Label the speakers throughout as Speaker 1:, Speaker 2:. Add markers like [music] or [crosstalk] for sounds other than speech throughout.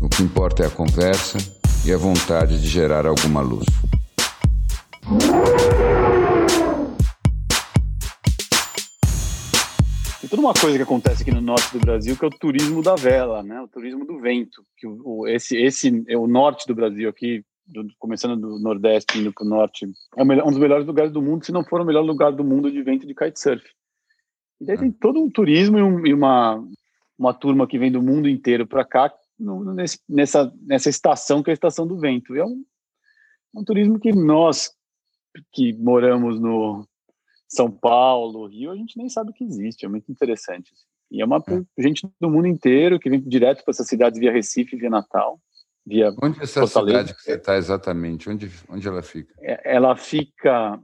Speaker 1: O que importa é a conversa e a vontade de gerar alguma luz.
Speaker 2: Tem toda uma coisa que acontece aqui no norte do Brasil que é o turismo da vela, né? O turismo do vento. Que o, esse, esse é o norte do Brasil aqui, do, começando do nordeste indo para o norte, é um dos melhores lugares do mundo, se não for o melhor lugar do mundo de vento de kitesurf. E daí tem todo um turismo e, um, e uma uma turma que vem do mundo inteiro para cá no, nesse, nessa, nessa estação que é a estação do vento. É um, um turismo que nós que moramos no São Paulo, Rio, a gente nem sabe que existe, é muito interessante. Assim. E é uma é. gente do mundo inteiro que vem direto para essas cidades via Recife, via Natal, via
Speaker 1: Onde é essa Fortaleza. cidade que você está exatamente? Onde, onde ela fica?
Speaker 2: É, ela fica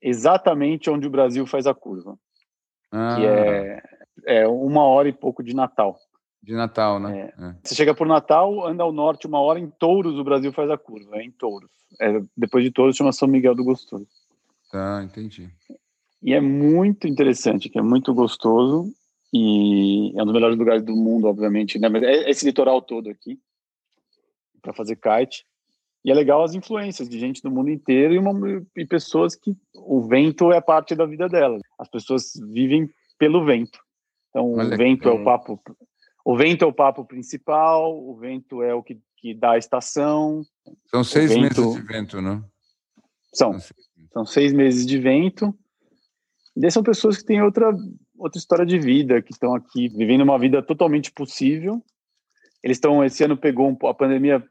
Speaker 2: exatamente onde o Brasil faz a curva, ah. que é, é uma hora e pouco de Natal.
Speaker 1: De Natal, né?
Speaker 2: É. É. Você chega por Natal, anda ao norte uma hora, em Touros o Brasil faz a curva, é em Touros. É, depois de Touros chama São Miguel do Gostoso.
Speaker 1: Tá, entendi.
Speaker 2: E é muito interessante, que é muito gostoso e é um dos melhores lugares do mundo, obviamente. Né? Mas é esse litoral todo aqui para fazer kite. E é legal as influências de gente do mundo inteiro e, uma, e pessoas que o vento é parte da vida delas. As pessoas vivem pelo vento. Então, Olha, o vento é o papo o vento é o papo principal, o vento é o que, que dá a estação.
Speaker 1: São seis vento... meses de vento, não?
Speaker 2: São. São seis meses de vento. E são pessoas que têm outra, outra história de vida, que estão aqui vivendo uma vida totalmente possível. Eles estão, esse ano pegou, um, a pandemia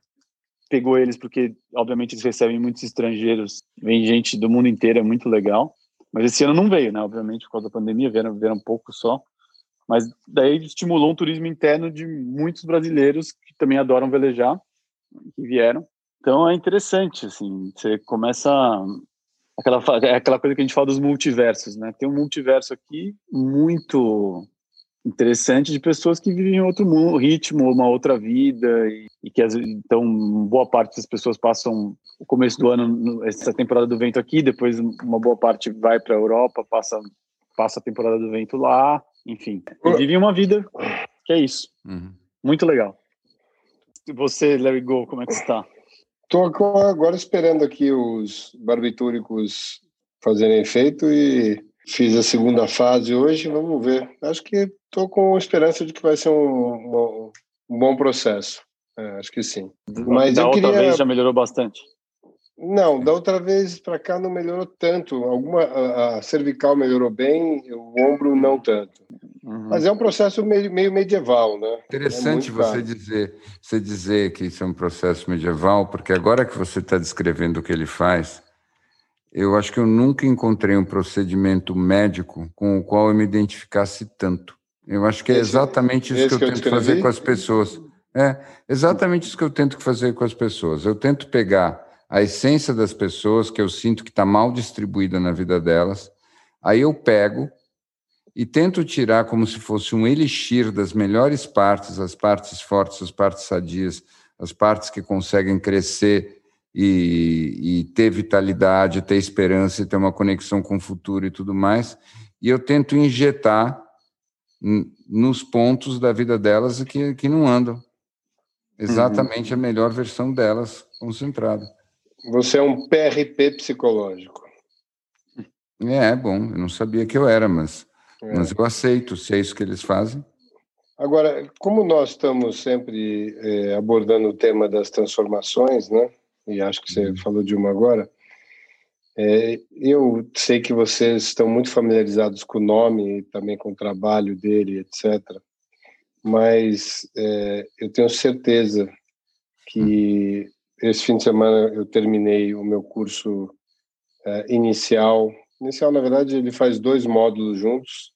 Speaker 2: pegou eles porque, obviamente, eles recebem muitos estrangeiros, vem gente do mundo inteiro, é muito legal. Mas esse ano não veio, né? Obviamente, por causa da pandemia, vieram, vieram um pouco só. Mas daí estimulou um turismo interno de muitos brasileiros que também adoram velejar, que vieram. Então é interessante, assim, você começa aquela é aquela coisa que a gente fala dos multiversos, né? Tem um multiverso aqui muito interessante de pessoas que vivem em outro mundo, ritmo, uma outra vida e, e que então boa parte das pessoas passam o começo do ano essa temporada do vento aqui, depois uma boa parte vai para a Europa, passa passa a temporada do vento lá enfim, vive uma vida que é isso. Uhum. Muito legal. Você, Larry Go, como é que está?
Speaker 3: Estou agora esperando aqui os barbitúricos fazerem efeito e fiz a segunda fase hoje. Vamos ver. Acho que estou com esperança de que vai ser um, um, um bom processo. É, acho que sim.
Speaker 2: Mas da outra queria... vez já melhorou bastante.
Speaker 3: Não, da outra vez para cá não melhorou tanto. Alguma a, a, cervical melhorou bem, o ombro não tanto. Uhum. Mas é um processo meio, meio medieval, né?
Speaker 1: Interessante é você dizer, você dizer que isso é um processo medieval, porque agora que você está descrevendo o que ele faz, eu acho que eu nunca encontrei um procedimento médico com o qual eu me identificasse tanto. Eu acho que é exatamente isso que eu, que eu tento fazer com as pessoas. É exatamente isso que eu tento fazer com as pessoas. Eu tento pegar a essência das pessoas que eu sinto que está mal distribuída na vida delas. Aí eu pego e tento tirar como se fosse um elixir das melhores partes, as partes fortes, as partes sadias, as partes que conseguem crescer e, e ter vitalidade, ter esperança e ter uma conexão com o futuro e tudo mais. E eu tento injetar nos pontos da vida delas que, que não andam. Exatamente uhum. a melhor versão delas concentrada.
Speaker 3: Você é um PRP psicológico.
Speaker 1: É, é, bom, eu não sabia que eu era, mas, é. mas eu aceito, se é isso que eles fazem.
Speaker 3: Agora, como nós estamos sempre é, abordando o tema das transformações, né? E acho que você uhum. falou de uma agora. É, eu sei que vocês estão muito familiarizados com o nome e também com o trabalho dele, etc. Mas eu tenho certeza que esse fim de semana eu terminei o meu curso uh, inicial. Inicial, na verdade, ele faz dois módulos juntos.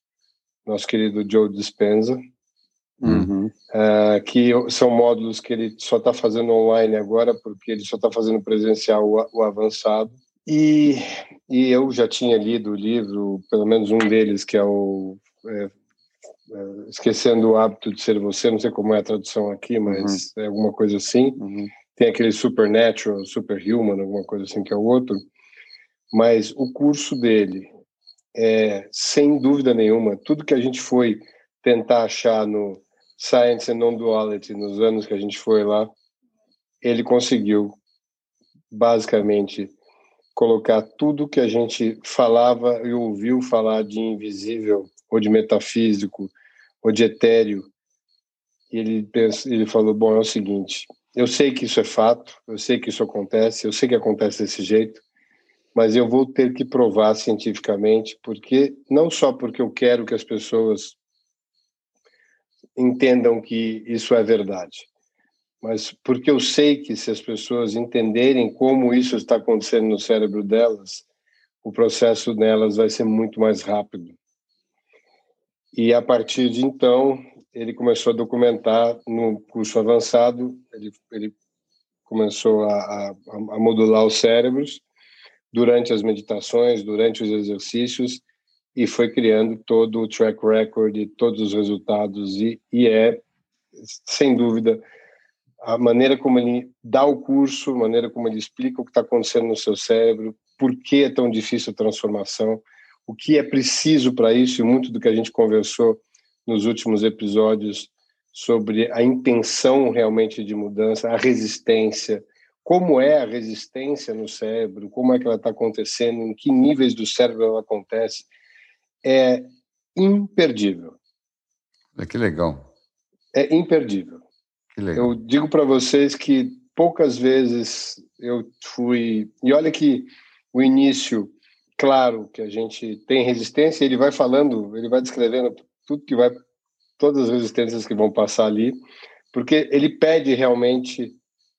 Speaker 3: Nosso querido Joe Dispenza, uhum. uh, que são módulos que ele só está fazendo online agora, porque ele só está fazendo presencial o, o avançado. E, e eu já tinha lido o livro, pelo menos um deles, que é o é, é, Esquecendo o Hábito de Ser Você, não sei como é a tradução aqui, mas uhum. é alguma coisa assim. Uhum. Tem aquele Supernatural, Superhuman, alguma coisa assim que é o outro. Mas o curso dele, é, sem dúvida nenhuma, tudo que a gente foi tentar achar no Science and Non-Duality, nos anos que a gente foi lá, ele conseguiu basicamente colocar tudo que a gente falava e ouviu falar de invisível ou de metafísico ou de etéreo. E ele, ele falou: Bom, é o seguinte, eu sei que isso é fato, eu sei que isso acontece, eu sei que acontece desse jeito, mas eu vou ter que provar cientificamente, porque não só porque eu quero que as pessoas entendam que isso é verdade, mas porque eu sei que se as pessoas entenderem como isso está acontecendo no cérebro delas, o processo nelas vai ser muito mais rápido. E a partir de então, ele começou a documentar no curso avançado, ele, ele começou a, a, a modular os cérebros durante as meditações, durante os exercícios, e foi criando todo o track record e todos os resultados, e, e é, sem dúvida, a maneira como ele dá o curso, a maneira como ele explica o que está acontecendo no seu cérebro, por que é tão difícil a transformação, o que é preciso para isso, e muito do que a gente conversou nos últimos episódios sobre a intenção realmente de mudança, a resistência, como é a resistência no cérebro, como é que ela está acontecendo, em que níveis do cérebro ela acontece, é imperdível.
Speaker 1: É que legal.
Speaker 3: É imperdível. Eu digo para vocês que poucas vezes eu fui. E olha que o início, claro que a gente tem resistência, ele vai falando, ele vai descrevendo tudo que vai, todas as resistências que vão passar ali, porque ele pede realmente,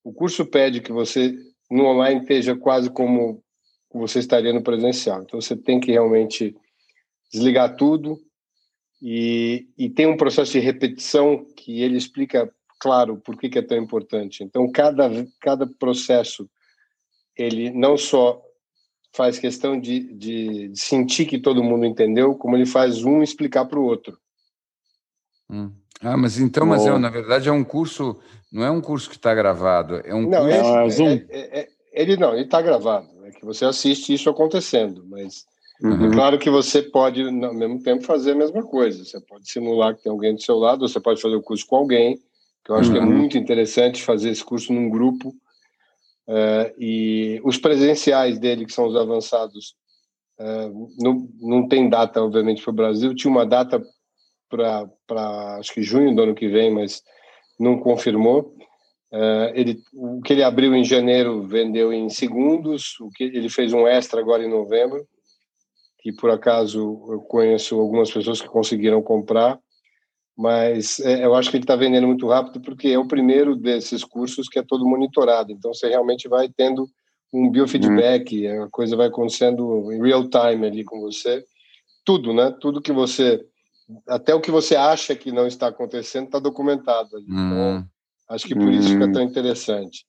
Speaker 3: o curso pede que você no online esteja quase como você estaria no presencial. Então você tem que realmente desligar tudo e, e tem um processo de repetição que ele explica claro por que, que é tão importante. Então, cada, cada processo, ele não só faz questão de, de, sentir que todo mundo entendeu, como ele faz um explicar para o outro.
Speaker 1: Hum. Ah, mas então, mas é, na verdade é um curso, não é um curso que está gravado, é um não, curso...
Speaker 3: É, é, é, é, ele não, ele está gravado, é que você assiste isso acontecendo, mas uhum. é claro que você pode, ao mesmo tempo, fazer a mesma coisa, você pode simular que tem alguém do seu lado, você pode fazer o curso com alguém, que eu acho uhum. que é uhum. muito interessante fazer esse curso num grupo. Uh, e os presenciais dele, que são os avançados, uh, não, não tem data, obviamente, para o Brasil. Tinha uma data para, acho que junho do ano que vem, mas não confirmou. Uh, ele, o que ele abriu em janeiro vendeu em segundos, o que ele fez um extra agora em novembro, que por acaso eu conheço algumas pessoas que conseguiram comprar mas é, eu acho que ele está vendendo muito rápido porque é o primeiro desses cursos que é todo monitorado. Então você realmente vai tendo um biofeedback, uhum. a coisa vai acontecendo em real time ali com você. Tudo, né? Tudo que você, até o que você acha que não está acontecendo, está documentado ali. Então, acho que por isso fica uhum. tão interessante.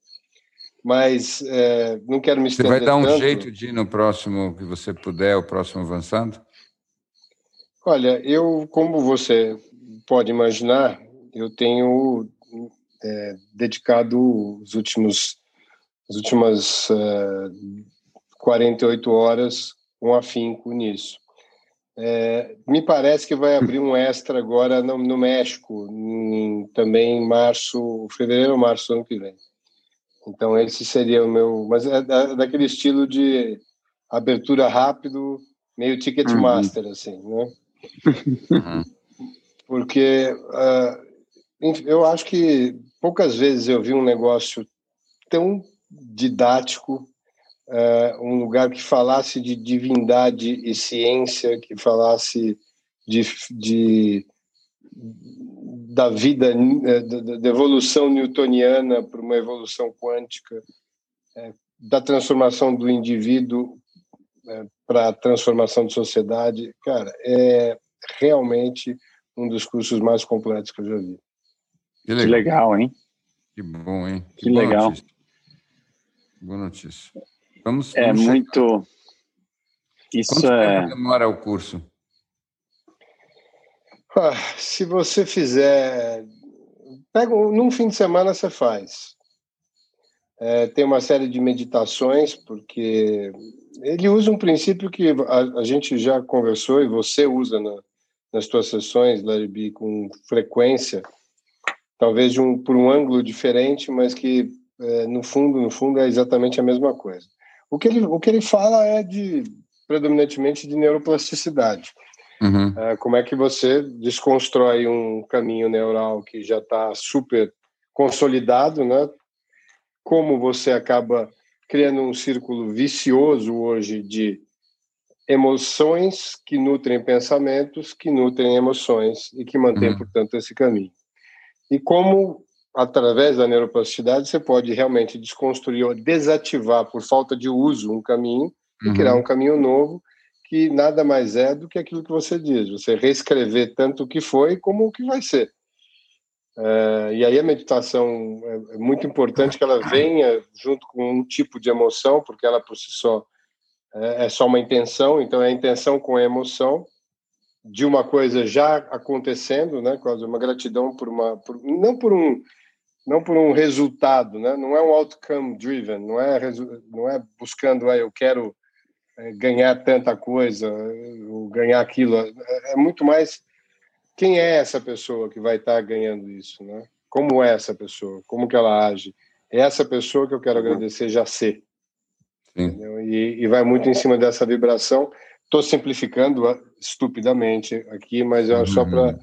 Speaker 3: Mas é, não quero me estender
Speaker 1: Você vai dar um
Speaker 3: tanto.
Speaker 1: jeito de ir no próximo que você puder, o próximo avançado?
Speaker 3: Olha, eu, como você pode imaginar, eu tenho é, dedicado os últimos, as últimas é, 48 horas com afinco nisso. É, me parece que vai abrir um extra agora no, no México, em, também em março, fevereiro ou março do ano que vem. Então esse seria o meu, mas é da, daquele estilo de abertura rápido, meio ticket uhum. master assim, né? [laughs] Uhum porque uh, eu acho que poucas vezes eu vi um negócio tão didático, uh, um lugar que falasse de divindade e ciência, que falasse de, de da vida, eh, da evolução newtoniana para uma evolução quântica, da transformação do indivíduo para a transformação de sociedade, cara, é realmente um dos cursos mais completos que eu já vi.
Speaker 2: Que legal, que legal hein?
Speaker 1: Que bom, hein?
Speaker 2: Que, que legal.
Speaker 1: Notícia. Boa notícia.
Speaker 2: Vamos, é vamos muito. Isso
Speaker 1: Quanto
Speaker 2: é.
Speaker 1: Tempo demora o curso?
Speaker 3: Ah, se você fizer. Pega, num fim de semana você faz. É, tem uma série de meditações, porque ele usa um princípio que a, a gente já conversou e você usa na, nas suas sessões, Larry B, com frequência, talvez um, por um ângulo diferente, mas que é, no fundo, no fundo é exatamente a mesma coisa. O que ele, o que ele fala é de predominantemente de neuroplasticidade. Uhum. É, como é que você desconstrói um caminho neural que já está super consolidado, né? Como você acaba criando um círculo vicioso hoje de emoções que nutrem pensamentos, que nutrem emoções e que mantém, uhum. portanto, esse caminho. E como, através da neuroplasticidade, você pode realmente desconstruir ou desativar, por falta de uso, um caminho uhum. e criar um caminho novo que nada mais é do que aquilo que você diz, você reescrever tanto o que foi como o que vai ser. É, e aí a meditação é, é, muito importante que ela venha junto com um tipo de emoção, porque ela por si só é, é só uma intenção, então é a intenção com a emoção de uma coisa já acontecendo, né? Quase uma gratidão por uma, por, não por um, não por um resultado, né? Não é um outcome driven, não é não é buscando, ah, eu quero é, ganhar tanta coisa, ou ganhar aquilo. É, é muito mais quem é essa pessoa que vai estar ganhando isso, né? Como é essa pessoa? Como que ela age? É essa pessoa que eu quero agradecer já ser. E, e, vai muito em cima dessa vibração. Estou simplificando estupidamente aqui, mas é só para uhum.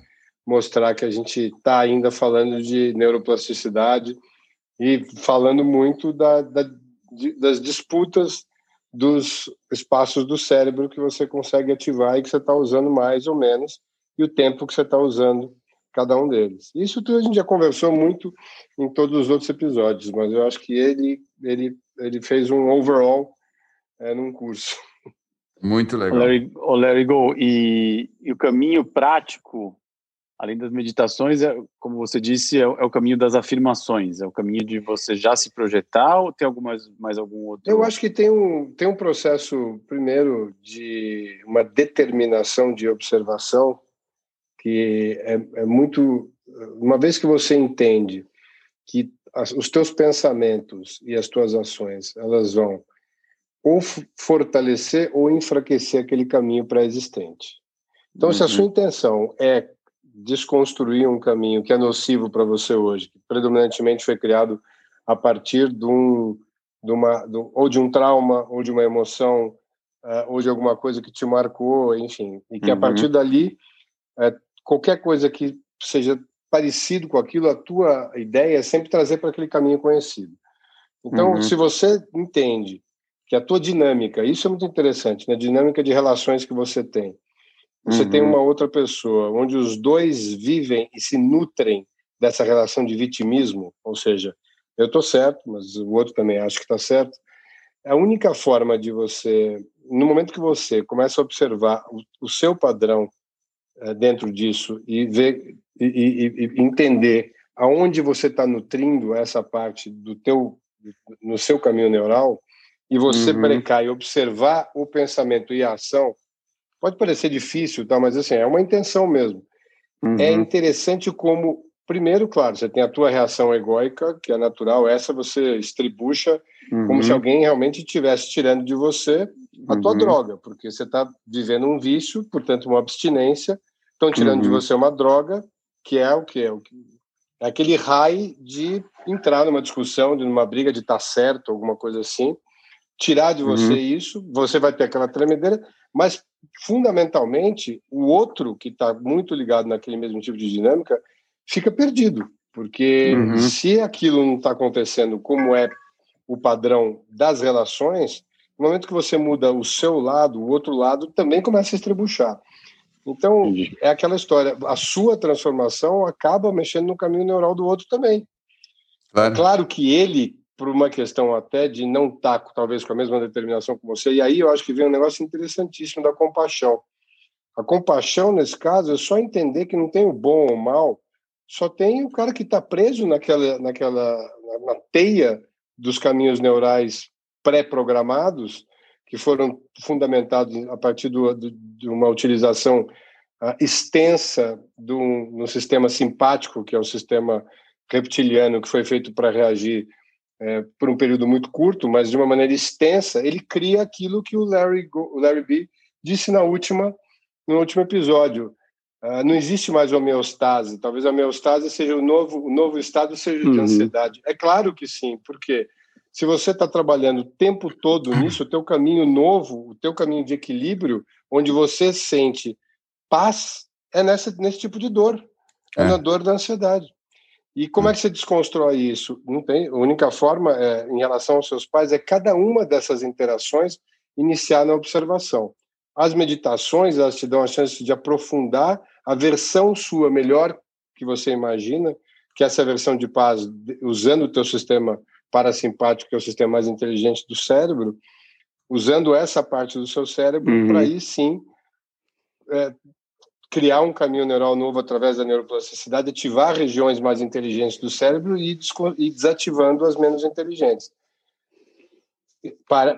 Speaker 3: mostrar que a gente está ainda falando de neuroplasticidade e falando muito da, da, das disputas dos espaços do cérebro que você consegue ativar e que você está usando mais ou menos, e o tempo que você está usando cada um deles. Isso tudo a gente já conversou muito em todos os outros episódios, mas eu acho que ele ele ele fez um overall é, num curso.
Speaker 1: Muito legal.
Speaker 2: O Larry, o Larry Go, e, e o caminho prático além das meditações, é, como você disse, é, é, o caminho das afirmações, é o caminho de você já se projetar ou tem algumas, mais algum outro?
Speaker 3: Eu acho que tem um, tem um processo, primeiro, de uma determinação de observação que é, é muito... Uma vez que você entende que as, os teus pensamentos e as tuas ações, elas vão ou fortalecer ou enfraquecer aquele caminho pré-existente. Então, uhum. se a sua uhum. intenção é desconstruir um caminho que é nocivo para você hoje, que predominantemente foi criado a partir de um, de uma, de, ou de um trauma, ou de uma emoção, uh, ou de alguma coisa que te marcou, enfim, e que uhum. a partir dali, uh, qualquer coisa que seja parecido com aquilo, a tua ideia é sempre trazer para aquele caminho conhecido. Então, uhum. se você entende que a tua dinâmica, isso é muito interessante, né? A dinâmica de relações que você tem, você uhum. tem uma outra pessoa onde os dois vivem e se nutrem dessa relação de vitimismo, ou seja, eu estou certo, mas o outro também acha que está certo. A única forma de você, no momento que você começa a observar o, o seu padrão é, dentro disso e ver e, e, e entender aonde você está nutrindo essa parte do teu no seu caminho neural e você uhum. brecar e observar o pensamento e a ação Pode parecer difícil, tá? mas assim, é uma intenção mesmo. É uhum. É interessante como, primeiro, claro, você tem a tua reação egóica, que é natural, essa você estribucha uhum. como se uhum. alguém realmente estivesse tirando de você a tua uhum. droga, porque você está vivendo um vício, portanto, uma abstinência, estão tirando de uhum. você uma droga, que é o que é o que é aquele raio de entrar numa discussão, de numa briga de estar tá certo, alguma coisa assim, tirar de você uhum. isso, você vai ter aquela tremedeira, mas fundamentalmente o outro que está muito ligado naquele mesmo tipo de dinâmica fica perdido, porque uhum. se aquilo não está acontecendo como é o padrão das relações, no momento que você muda o seu lado, o outro lado também começa a estrebuchar. Então, é aquela história, a sua transformação acaba mexendo no caminho neural do outro também. Claro, é claro que ele por uma questão até de não estar, tá, talvez, com a mesma determinação que você. E aí eu acho que vem um negócio interessantíssimo da compaixão. A compaixão, nesse caso, é só entender que não tem o bom ou o mal, só tem o cara que está preso naquela, naquela na teia dos caminhos neurais pré-programados, que foram fundamentados a partir do, do, de uma utilização uh, extensa do, no sistema simpático, que é o sistema reptiliano, que foi feito para reagir é, por um período muito curto, mas de uma maneira extensa, ele cria aquilo que o Larry, o Larry B disse na última, no último episódio. Uh, não existe mais homeostase. Talvez a homeostase seja o novo, o novo estado seja de uhum. ansiedade. É claro que sim, porque se você está trabalhando o tempo todo nisso, o teu caminho novo, o teu caminho de equilíbrio, onde você sente paz, é nessa, nesse tipo de dor. É, é na dor da ansiedade. E como é que você desconstrói isso? Não tem. A única forma, é, em relação aos seus pais, é cada uma dessas interações iniciar na observação. As meditações, elas te dão a chance de aprofundar a versão sua melhor que você imagina, que é essa versão de paz, usando o teu sistema parasimpático, que é o sistema mais inteligente do cérebro, usando essa parte do seu cérebro uhum. para aí sim é, criar um caminho neural novo através da neuroplasticidade, ativar regiões mais inteligentes do cérebro e, e desativando as menos inteligentes.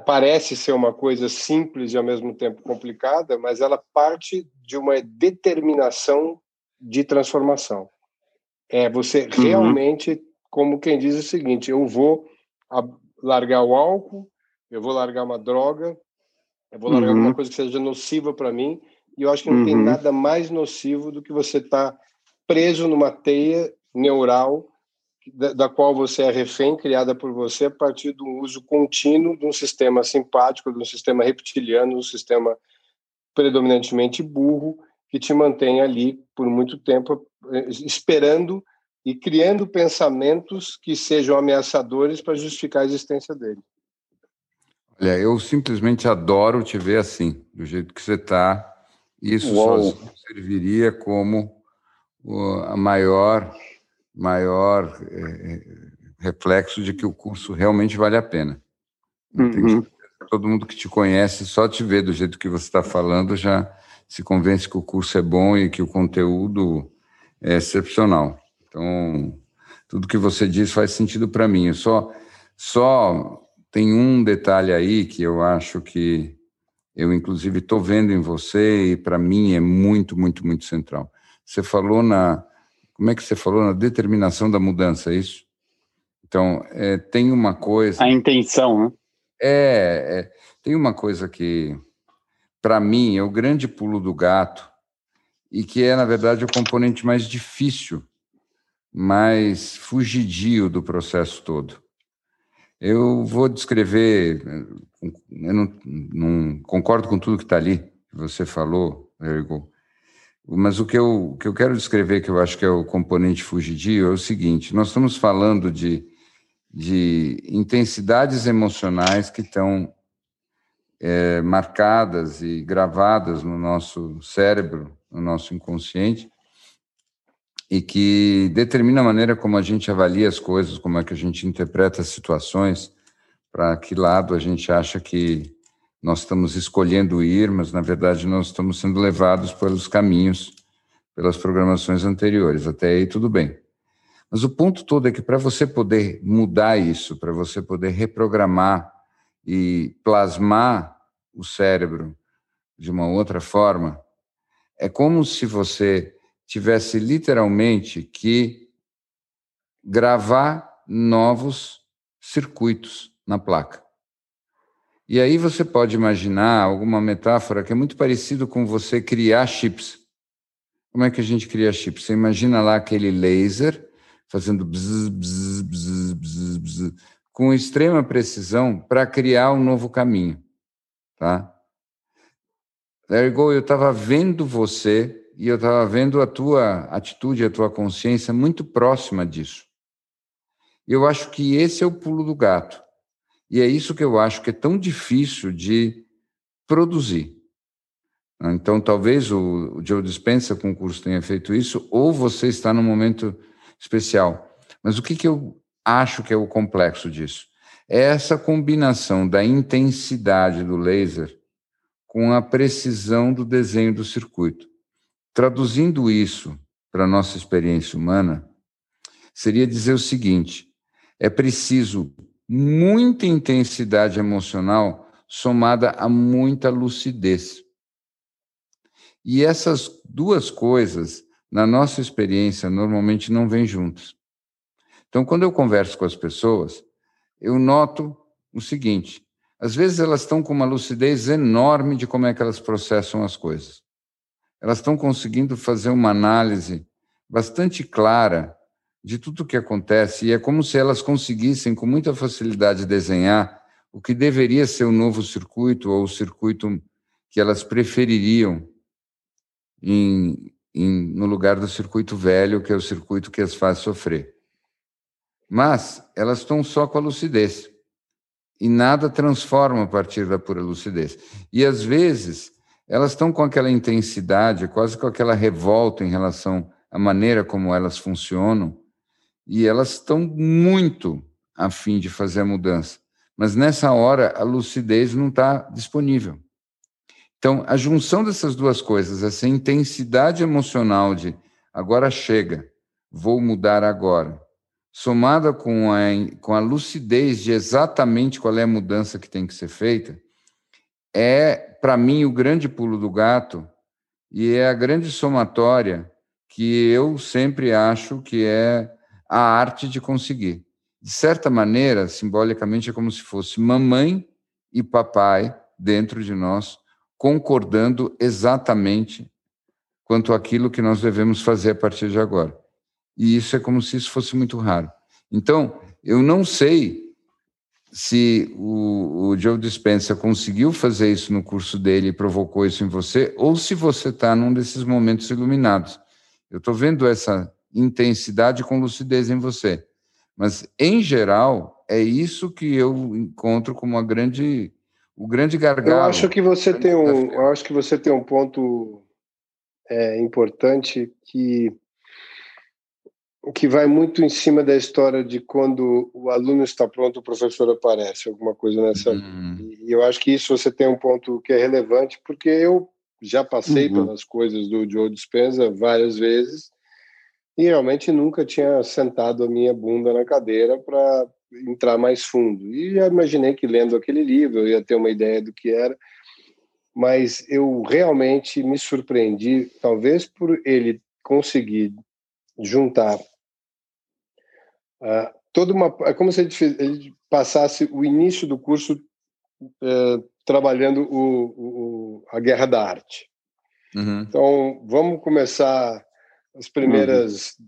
Speaker 3: Parece ser uma coisa simples e ao mesmo tempo complicada, mas ela parte de uma determinação de transformação. É você uhum. realmente, como quem diz o seguinte: eu vou largar o álcool, eu vou largar uma droga, eu vou largar uhum. alguma coisa que seja nociva para mim, e eu acho que não uhum. tem nada mais nocivo do que você estar tá preso numa teia neural da, da, qual você é refém, criada por você a partir do uso contínuo de um sistema simpático, de um sistema reptiliano, um sistema predominantemente burro, que te mantém ali por muito tempo eh, esperando e criando pensamentos que sejam ameaçadores para justificar a existência dele.
Speaker 1: Olha, eu simplesmente adoro te ver assim, do jeito que você está isso serviria como a maior, maior é, reflexo de que o curso realmente vale a pena. Uhum. Todo mundo que te conhece, só te ver do jeito que você está falando, já se convence que o curso é bom e que o conteúdo é excepcional. Então, tudo que você diz faz sentido para mim. Eu só, só tem um detalhe aí que eu acho que eu, inclusive, estou vendo em você e, para mim, é muito, muito, muito central. Você falou na. Como é que você falou? Na determinação da mudança, é isso? Então, é, tem uma coisa.
Speaker 2: A intenção, né?
Speaker 1: É, é tem uma coisa que, para mim, é o grande pulo do gato e que é, na verdade, o componente mais difícil, mais fugidio do processo todo. Eu vou descrever eu não, não concordo com tudo que está ali, que você falou, Ergo. Mas o que, eu, o que eu quero descrever, que eu acho que é o componente fugidio, é o seguinte: nós estamos falando de, de intensidades emocionais que estão é, marcadas e gravadas no nosso cérebro, no nosso inconsciente, e que determina a maneira como a gente avalia as coisas, como é que a gente interpreta as situações para que lado a gente acha que nós estamos escolhendo ir, mas na verdade nós estamos sendo levados pelos caminhos, pelas programações anteriores. Até aí tudo bem. Mas o ponto todo é que para você poder mudar isso, para você poder reprogramar e plasmar o cérebro de uma outra forma, é como se você tivesse literalmente que gravar novos circuitos na placa. E aí você pode imaginar alguma metáfora que é muito parecido com você criar chips. Como é que a gente cria chips? Você imagina lá aquele laser fazendo bzz, bzz, bzz, bzz, bzz, com extrema precisão para criar um novo caminho, tá? Ergo, eu estava vendo você e eu estava vendo a tua atitude, a tua consciência muito próxima disso. Eu acho que esse é o pulo do gato. E é isso que eu acho que é tão difícil de produzir. Então, talvez o, Joe Dispenza com o curso tenha feito isso, ou você está num momento especial. Mas o que, que eu acho que é o complexo disso? É essa combinação da intensidade do laser com a precisão do desenho do circuito. Traduzindo isso para a nossa experiência humana, seria dizer o seguinte: é preciso muita intensidade emocional somada a muita lucidez. E essas duas coisas, na nossa experiência, normalmente não vêm juntas. Então, quando eu converso com as pessoas, eu noto o seguinte: às vezes elas estão com uma lucidez enorme de como é que elas processam as coisas. Elas estão conseguindo fazer uma análise bastante clara de tudo o que acontece, e é como se elas conseguissem com muita facilidade desenhar o que deveria ser o novo circuito ou o circuito que elas prefeririam em, em, no lugar do circuito velho, que é o circuito que as faz sofrer. Mas elas estão só com a lucidez e nada transforma a partir da pura lucidez. E às vezes elas estão com aquela intensidade, quase com aquela revolta em relação à maneira como elas funcionam, e elas estão muito a fim de fazer a mudança. Mas nessa hora a lucidez não está disponível. Então, a junção dessas duas coisas, essa intensidade emocional de agora chega, vou mudar agora, somada com a, com a lucidez de exatamente qual é a mudança que tem que ser feita, é, para mim, o grande pulo do gato e é a grande somatória que eu sempre acho que é a arte de conseguir. De certa maneira, simbolicamente, é como se fosse mamãe e papai dentro de nós, concordando exatamente quanto àquilo que nós devemos fazer a partir de agora e isso é como se isso fosse muito raro. Então, eu não sei se o, o Joe Dispenza conseguiu fazer isso no curso dele e provocou isso em você, ou se você está num desses momentos iluminados. Eu estou vendo essa intensidade com lucidez em você. Mas, em geral, é isso que eu encontro como a grande, o grande gargalo.
Speaker 3: Eu acho que você tem um, eu acho que você tem um ponto é, importante que que vai muito em cima da história de quando o aluno está pronto, o professor aparece, alguma coisa nessa. Uhum. E eu acho que isso você tem um ponto que é relevante, porque eu já passei uhum. pelas coisas do Joe Dispenza várias vezes e realmente nunca tinha sentado a minha bunda na cadeira para entrar mais fundo. E já imaginei que lendo aquele livro eu ia ter uma ideia do que era, mas eu realmente me surpreendi, talvez por ele conseguir juntar uh, toda uma é como se ele, ele, passasse o início do curso uh, trabalhando o, o, a guerra da arte uhum. então vamos começar as primeiras uhum.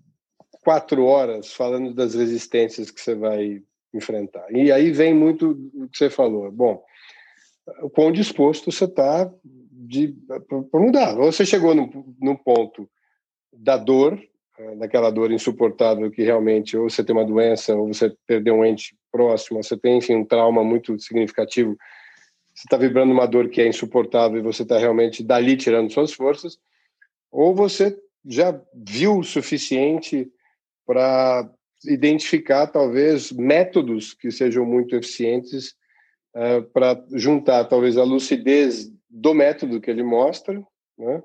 Speaker 3: quatro horas falando das resistências que você vai enfrentar e aí vem muito o que você falou bom o quão disposto você está para mudar você chegou no, no ponto da dor daquela dor insuportável que realmente ou você tem uma doença ou você perdeu um ente próximo, você tem enfim um trauma muito significativo, você está vibrando uma dor que é insuportável e você está realmente dali tirando suas forças, ou você já viu o suficiente para identificar talvez métodos que sejam muito eficientes uh, eh, para juntar talvez a lucidez do método que ele mostra, né?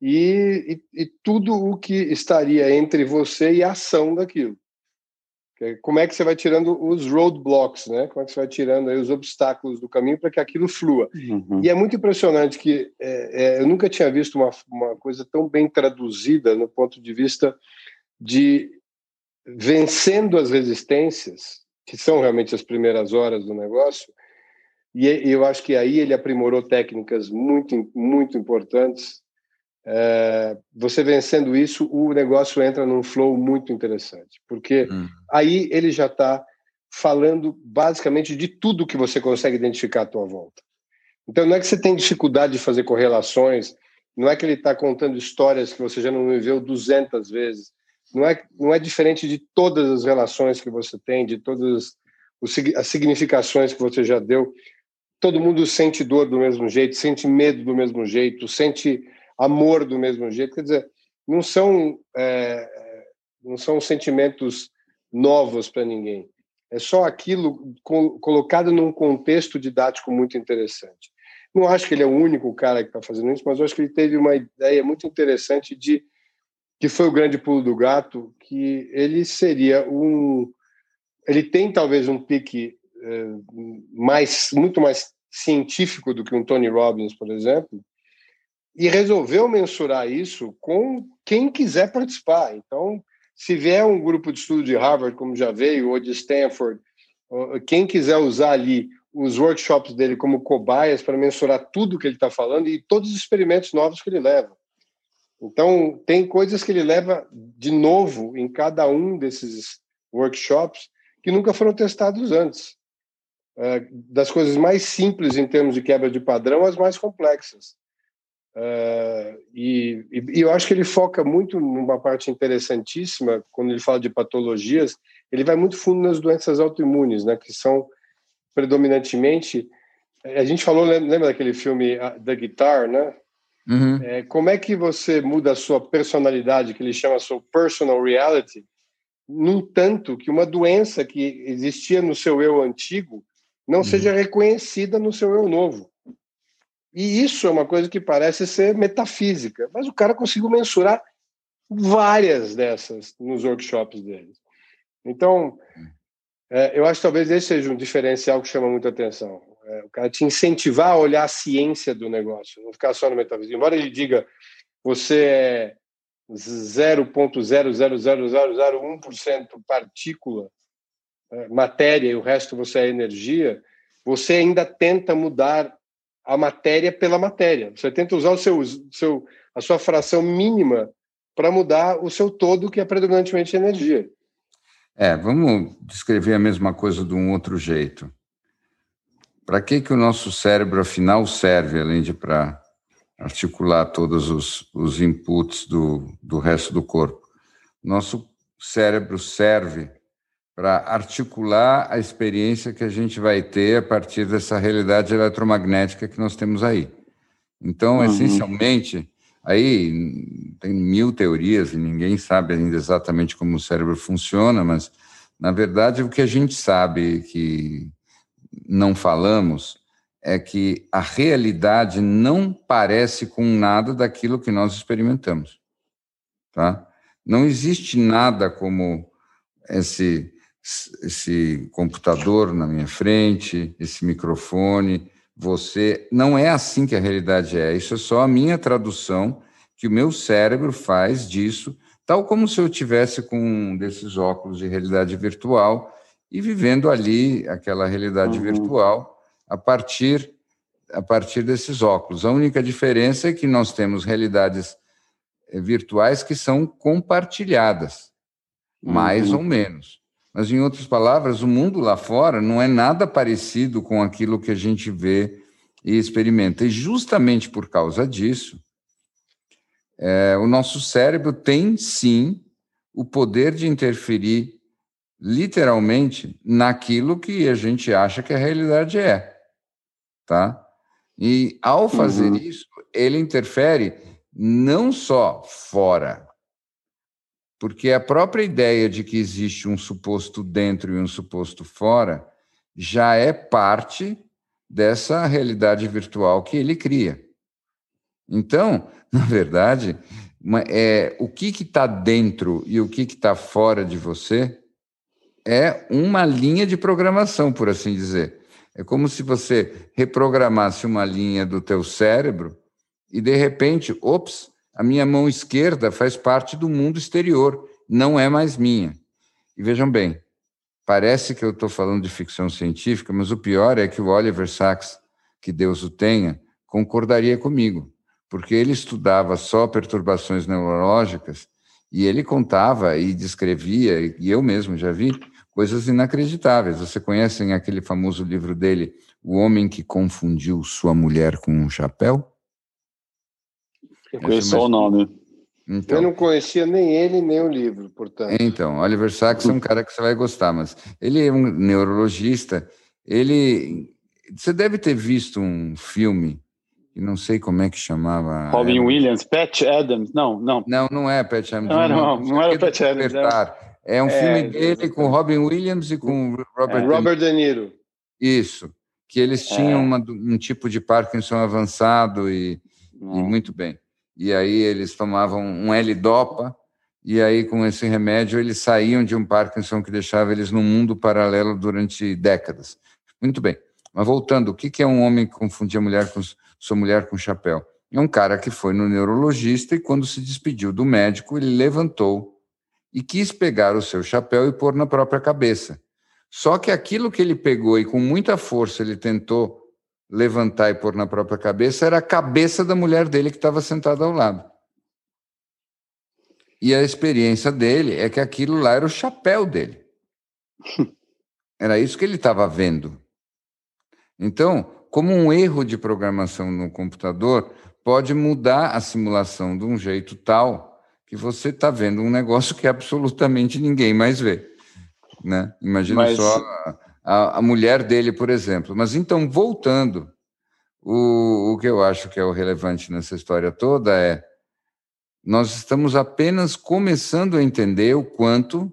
Speaker 3: E, e, e, tudo o que estaria entre você e a ação daquilo. Como é que você vai tirando os roadblocks, né? Como é que você vai tirando os obstáculos do caminho para que aquilo flua? Uhum. E é muito impressionante que é, é, eu nunca tinha visto uma, uma coisa tão bem traduzida no ponto de vista de vencendo as resistências, que são realmente as primeiras horas do negócio, e eu acho que aí ele aprimorou técnicas muito, muito importantes é, você vencendo isso, o negócio entra num flow muito interessante, porque hum. aí ele já está falando basicamente de tudo que você consegue identificar à tua volta. Então não é que você tem dificuldade de fazer correlações, não é que ele está contando histórias que você já não viveu 200 vezes, não é, não é diferente de todas as relações que você tem, de todas as significações que você já deu. Todo mundo sente dor do mesmo jeito, sente medo do mesmo jeito, sente amor do mesmo jeito. Quer dizer, não são, é, não são sentimentos novos para ninguém. É só aquilo colocado num contexto didático muito interessante. Não acho que ele é o único cara que está fazendo isso, mas acho que ele teve uma ideia muito interessante de que foi o grande pulo do gato, que ele seria um, ele tem talvez um pique é, mais muito mais científico do que um Tony Robbins, por exemplo, e resolveu mensurar isso com quem quiser participar. Então, se vier um grupo de estudo de Harvard, como já veio, ou de Stanford, quem quiser usar ali os workshops dele como cobaias para mensurar tudo que ele está falando e todos os experimentos novos que ele leva. Então, tem coisas que ele leva de novo em cada um desses workshops que nunca foram testados antes. É, das coisas mais simples em termos de quebra de padrão às mais complexas. Uh, e, e, eu acho que ele foca muito numa parte interessantíssima quando ele fala de patologias. Ele vai muito fundo nas doenças autoimunes, né, que são predominantemente. A gente falou, lembra daquele filme The Guitar, né? Uhum. É, como é que você muda a sua personalidade, que ele chama sua personal reality, num tanto que uma doença que existia no seu eu antigo não uhum. seja reconhecida no seu eu novo. E isso é uma coisa que parece ser metafísica, mas o cara conseguiu mensurar várias dessas nos workshops dele. Então, é, eu acho que talvez esse seja um diferencial que chama muita atenção. É, o cara te incentivar a olhar a ciência do negócio, não ficar só no metafísico. Embora ele diga você é 0,00001% partícula, é, matéria, e o resto você é energia, você ainda tenta mudar a matéria pela matéria. Você tenta usar o seu, seu, a sua fração mínima para mudar o seu todo, que é predominantemente energia.
Speaker 1: É, vamos descrever a mesma coisa de um outro jeito. Para que, que o nosso cérebro, afinal, serve, além de para articular todos os, os inputs do, do resto do corpo? Nosso cérebro serve para articular a experiência que a gente vai ter a partir dessa realidade eletromagnética que nós temos aí. Então, uhum. essencialmente, aí tem mil teorias e ninguém sabe ainda exatamente como o cérebro funciona, mas, na verdade, o que a gente sabe que não falamos é que a realidade não parece com nada daquilo que nós experimentamos. Tá? Não existe nada como esse esse computador na minha frente, esse microfone, você. Não é assim que a realidade é. Isso é só a minha tradução que o meu cérebro faz disso, tal como se eu tivesse com um desses óculos de realidade virtual e vivendo ali aquela realidade uhum. virtual a partir a partir desses óculos. A única diferença é que nós temos realidades eh, virtuais que são compartilhadas, mais uhum. ou menos. Mas, em outras palavras, o mundo lá fora não é nada parecido com aquilo que a gente vê e experimenta. E justamente por causa disso, é, o nosso cérebro tem sim o poder de interferir literalmente naquilo que a gente acha que a realidade é, tá? E ao fazer uhum. isso, ele interfere não só fora, porque a própria ideia de que existe um suposto dentro e um suposto fora já é parte dessa realidade virtual que ele cria. Então, [laughs] na verdade, é, o que está dentro e o que está fora de você é uma linha de programação, por assim dizer. É como se você reprogramasse uma linha do teu cérebro e, de repente, ops, a minha mão esquerda faz parte do mundo exterior, não é mais minha. E vejam bem, parece que eu estou falando de ficção científica, mas o pior é que o Oliver Sacks, que Deus o tenha, concordaria comigo, porque ele estudava só perturbações neurológicas e ele contava e descrevia, e eu mesmo já vi, coisas inacreditáveis. Você conhecem aquele famoso livro dele, O Homem que Confundiu Sua Mulher com um Chapéu?
Speaker 2: Eu conheço só o nome.
Speaker 3: Então, eu não conhecia nem ele, nem o livro, portanto.
Speaker 1: Então, Oliver Sacks é um cara que você vai gostar, mas ele é um neurologista. Ele. Você deve ter visto um filme, que não sei como é que chamava.
Speaker 2: Robin Williams, Pat Adams. Não, não.
Speaker 1: Não, não é Pat Adams.
Speaker 2: Não, não, não, não era Pat Adams.
Speaker 1: É, é um filme é, dele com Robin Williams e com Robert,
Speaker 3: é, Robert De Niro.
Speaker 1: Isso. que eles tinham é. uma, um tipo de Parkinson avançado e, e, muito bem. E aí eles tomavam um L-Dopa, e aí com esse remédio eles saíam de um Parkinson que deixava eles num mundo paralelo durante décadas. Muito bem. Mas voltando, o que é um homem que confundia mulher com sua mulher com chapéu? É um cara que foi no neurologista e quando se despediu do médico, ele levantou e quis pegar o seu chapéu e pôr na própria cabeça. Só que aquilo que ele pegou e com muita força ele tentou levantar e pôr na própria cabeça era a cabeça da mulher dele que estava sentada ao lado. E a experiência dele é que aquilo lá era o chapéu dele. [laughs] Era isso que ele estava vendo. Então, como um erro de programação no computador pode mudar a simulação de um jeito tal que você está vendo um negócio que absolutamente ninguém mais vê. Né? Imagina Mas... só a, a, mulher dele, por exemplo. Mas então, voltando, o, o que eu acho que é o relevante nessa história toda é nós estamos apenas começando a entender o quanto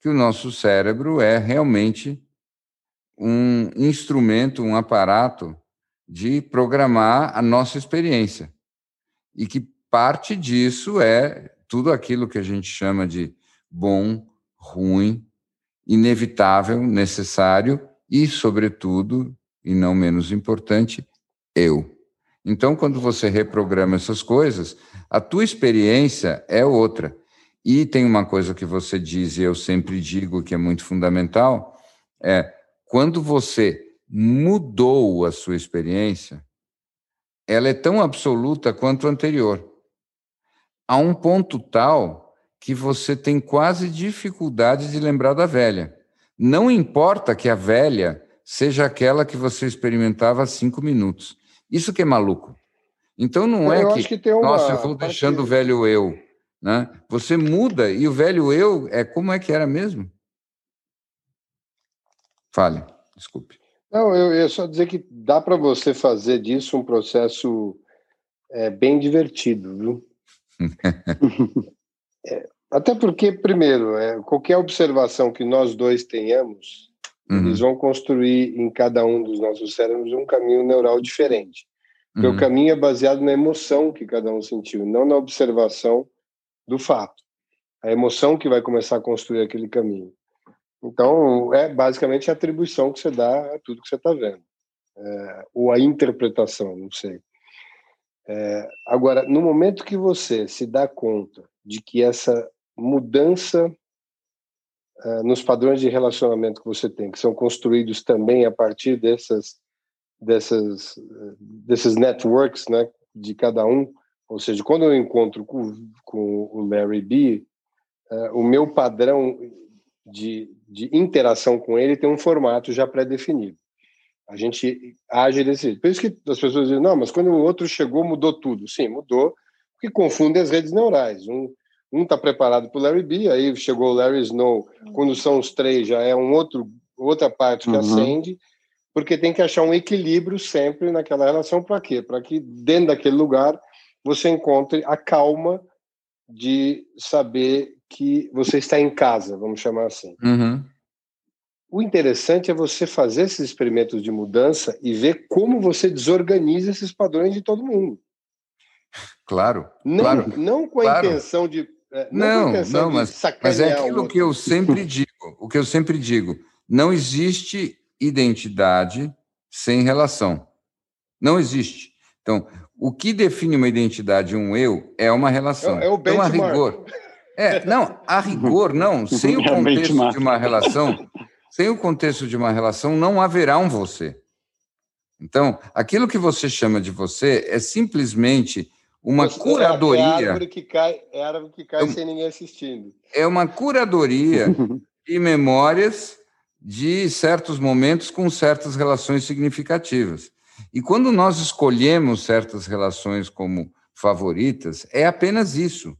Speaker 1: que o nosso cérebro é realmente um instrumento, um aparato de programar a nossa experiência. E que parte disso é tudo aquilo que a gente chama de bom, ruim, inevitável, necessário e, sobretudo, e não menos importante, eu. Então, quando você reprograma essas coisas, a tua experiência é outra. E tem uma coisa que você diz e eu sempre digo que é muito fundamental, é quando você mudou a sua experiência, ela é tão absoluta quanto a anterior. A um ponto tal que você tem quase dificuldade de lembrar da velha. Não importa que a velha seja aquela que você experimentava há cinco minutos. Isso que é maluco. Então não é que, que nossa, eu vou deixando o velho eu. Né? Você muda e o velho eu é como é que era mesmo? Fale, desculpe.
Speaker 3: Não, eu ia só dizer que dá para você fazer disso um processo é, bem divertido, viu? [laughs] [laughs] é, até porque, primeiro, é, qualquer observação que nós dois tenhamos, uhum. eles vão construir em cada um dos nossos cérebros um caminho neural diferente. Porque uhum. o caminho é baseado na emoção que cada um sentiu, não na observação do fato. A emoção que vai começar a construir aquele caminho. Então, é basicamente a atribuição que você dá a tudo que você está vendo. É, ou a interpretação, não sei. É, agora, no momento que você se dá conta de que essa mudança é, nos padrões de relacionamento que você tem, que são construídos também a partir dessas dessas desses networks, né, de cada um. Ou seja, quando eu encontro com, com o Larry B, uh, o meu padrão de, de interação com ele tem um formato já pré-definido. A gente age desse jeito. Por isso que as pessoas dizem, não, mas quando o outro chegou, mudou tudo. Sim, mudou, porque confunde as redes neurais. Um um está preparado para o Larry B, aí chegou o Larry Snow. Quando são os três, já é um outro outra parte que uhum. acende porque tem que achar um equilíbrio sempre naquela relação para quê? Para que dentro daquele lugar você encontre a calma de saber que você está em casa, vamos chamar assim.
Speaker 1: Uhum.
Speaker 3: O interessante é você fazer esses experimentos de mudança e ver como você desorganiza esses padrões de todo mundo.
Speaker 1: Claro,
Speaker 3: não,
Speaker 1: claro,
Speaker 3: não com a
Speaker 1: claro.
Speaker 3: intenção de
Speaker 1: não, não, não mas, mas é aquilo que eu sempre digo, o que eu sempre digo, não existe identidade sem relação. Não existe. Então, o que define uma identidade, um eu, é uma relação.
Speaker 3: É, é o
Speaker 1: então, a rigor. É, não, a rigor, não. [laughs] Sem o é contexto de uma relação, sem o contexto de uma relação, não haverá um você. Então, aquilo que você chama de você é simplesmente uma você curadoria. É
Speaker 3: árvore que cai, é árvore que cai é, sem ninguém assistindo.
Speaker 1: É uma curadoria [laughs] de memórias de certos momentos com certas relações significativas. E quando nós escolhemos certas relações como favoritas, é apenas isso.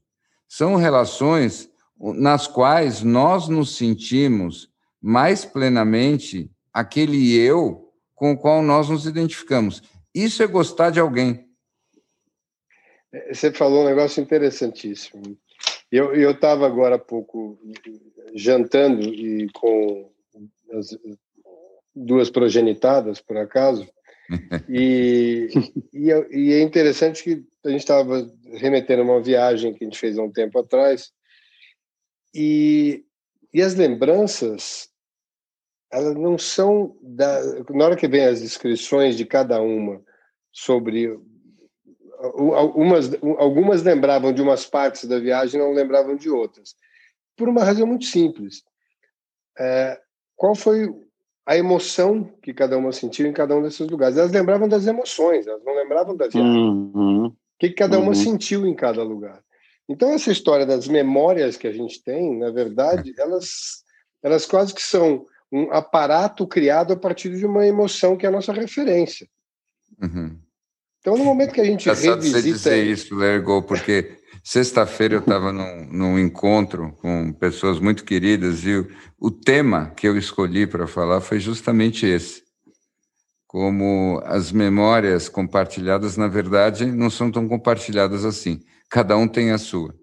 Speaker 1: São relações nas quais nós nos sentimos mais plenamente aquele eu com o qual nós nos identificamos. Isso é gostar de alguém.
Speaker 3: É, você falou um negócio interessantíssimo. Eu estava agora há pouco jantando e com as, duas progenitadas, por acaso. [laughs] E, e, é, e, é interessante que a gente estava remetendo a uma viagem que a gente fez há um tempo atrás, e, e as lembranças, elas não são. Da, na hora que vem as descrições de cada uma sobre. Algumas, algumas lembravam de umas partes da viagem não lembravam de outras. Por uma razão muito simples. É, qual foi a emoção que cada uma sentiu em cada um desses lugares. Elas lembravam das emoções, elas não lembravam da viagem. Uhum. O que cada uma uhum. sentiu em cada lugar. Então, essa história das memórias que a gente tem, na verdade, elas, elas quase que são um aparato criado a partir de uma emoção que é a nossa referência.
Speaker 1: Uhum.
Speaker 3: Então, no momento que a gente
Speaker 1: é revisita... você dizer isso, Lergo, porque Sexta-feira eu estava num, num, encontro com pessoas muito queridas e o, o tema que eu escolhi para falar foi justamente esse. Como as memórias compartilhadas, na verdade, não são tão compartilhadas assim. Cada um tem a sua.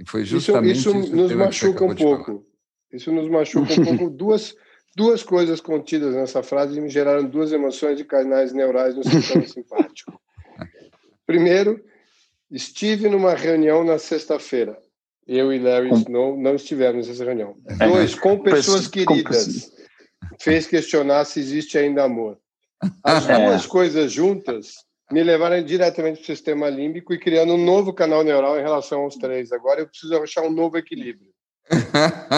Speaker 3: E foi justamente isso. Isso nos machuca um pouco. Isso nos machuca um pouco. Duas, duas coisas contidas nessa frase me geraram duas emoções de canais neurais no sistema [laughs] simpático. Primeiro, Estive numa reunião na sexta-feira. Eu e Larry com... Snow não estivemos nessa reunião. É, Dois, com pessoas queridas. Fez questionar se existe ainda amor. As [laughs] é. duas coisas juntas me levaram diretamente para o sistema límbico e criando um novo canal neural em relação aos três. Agora eu preciso achar um novo equilíbrio.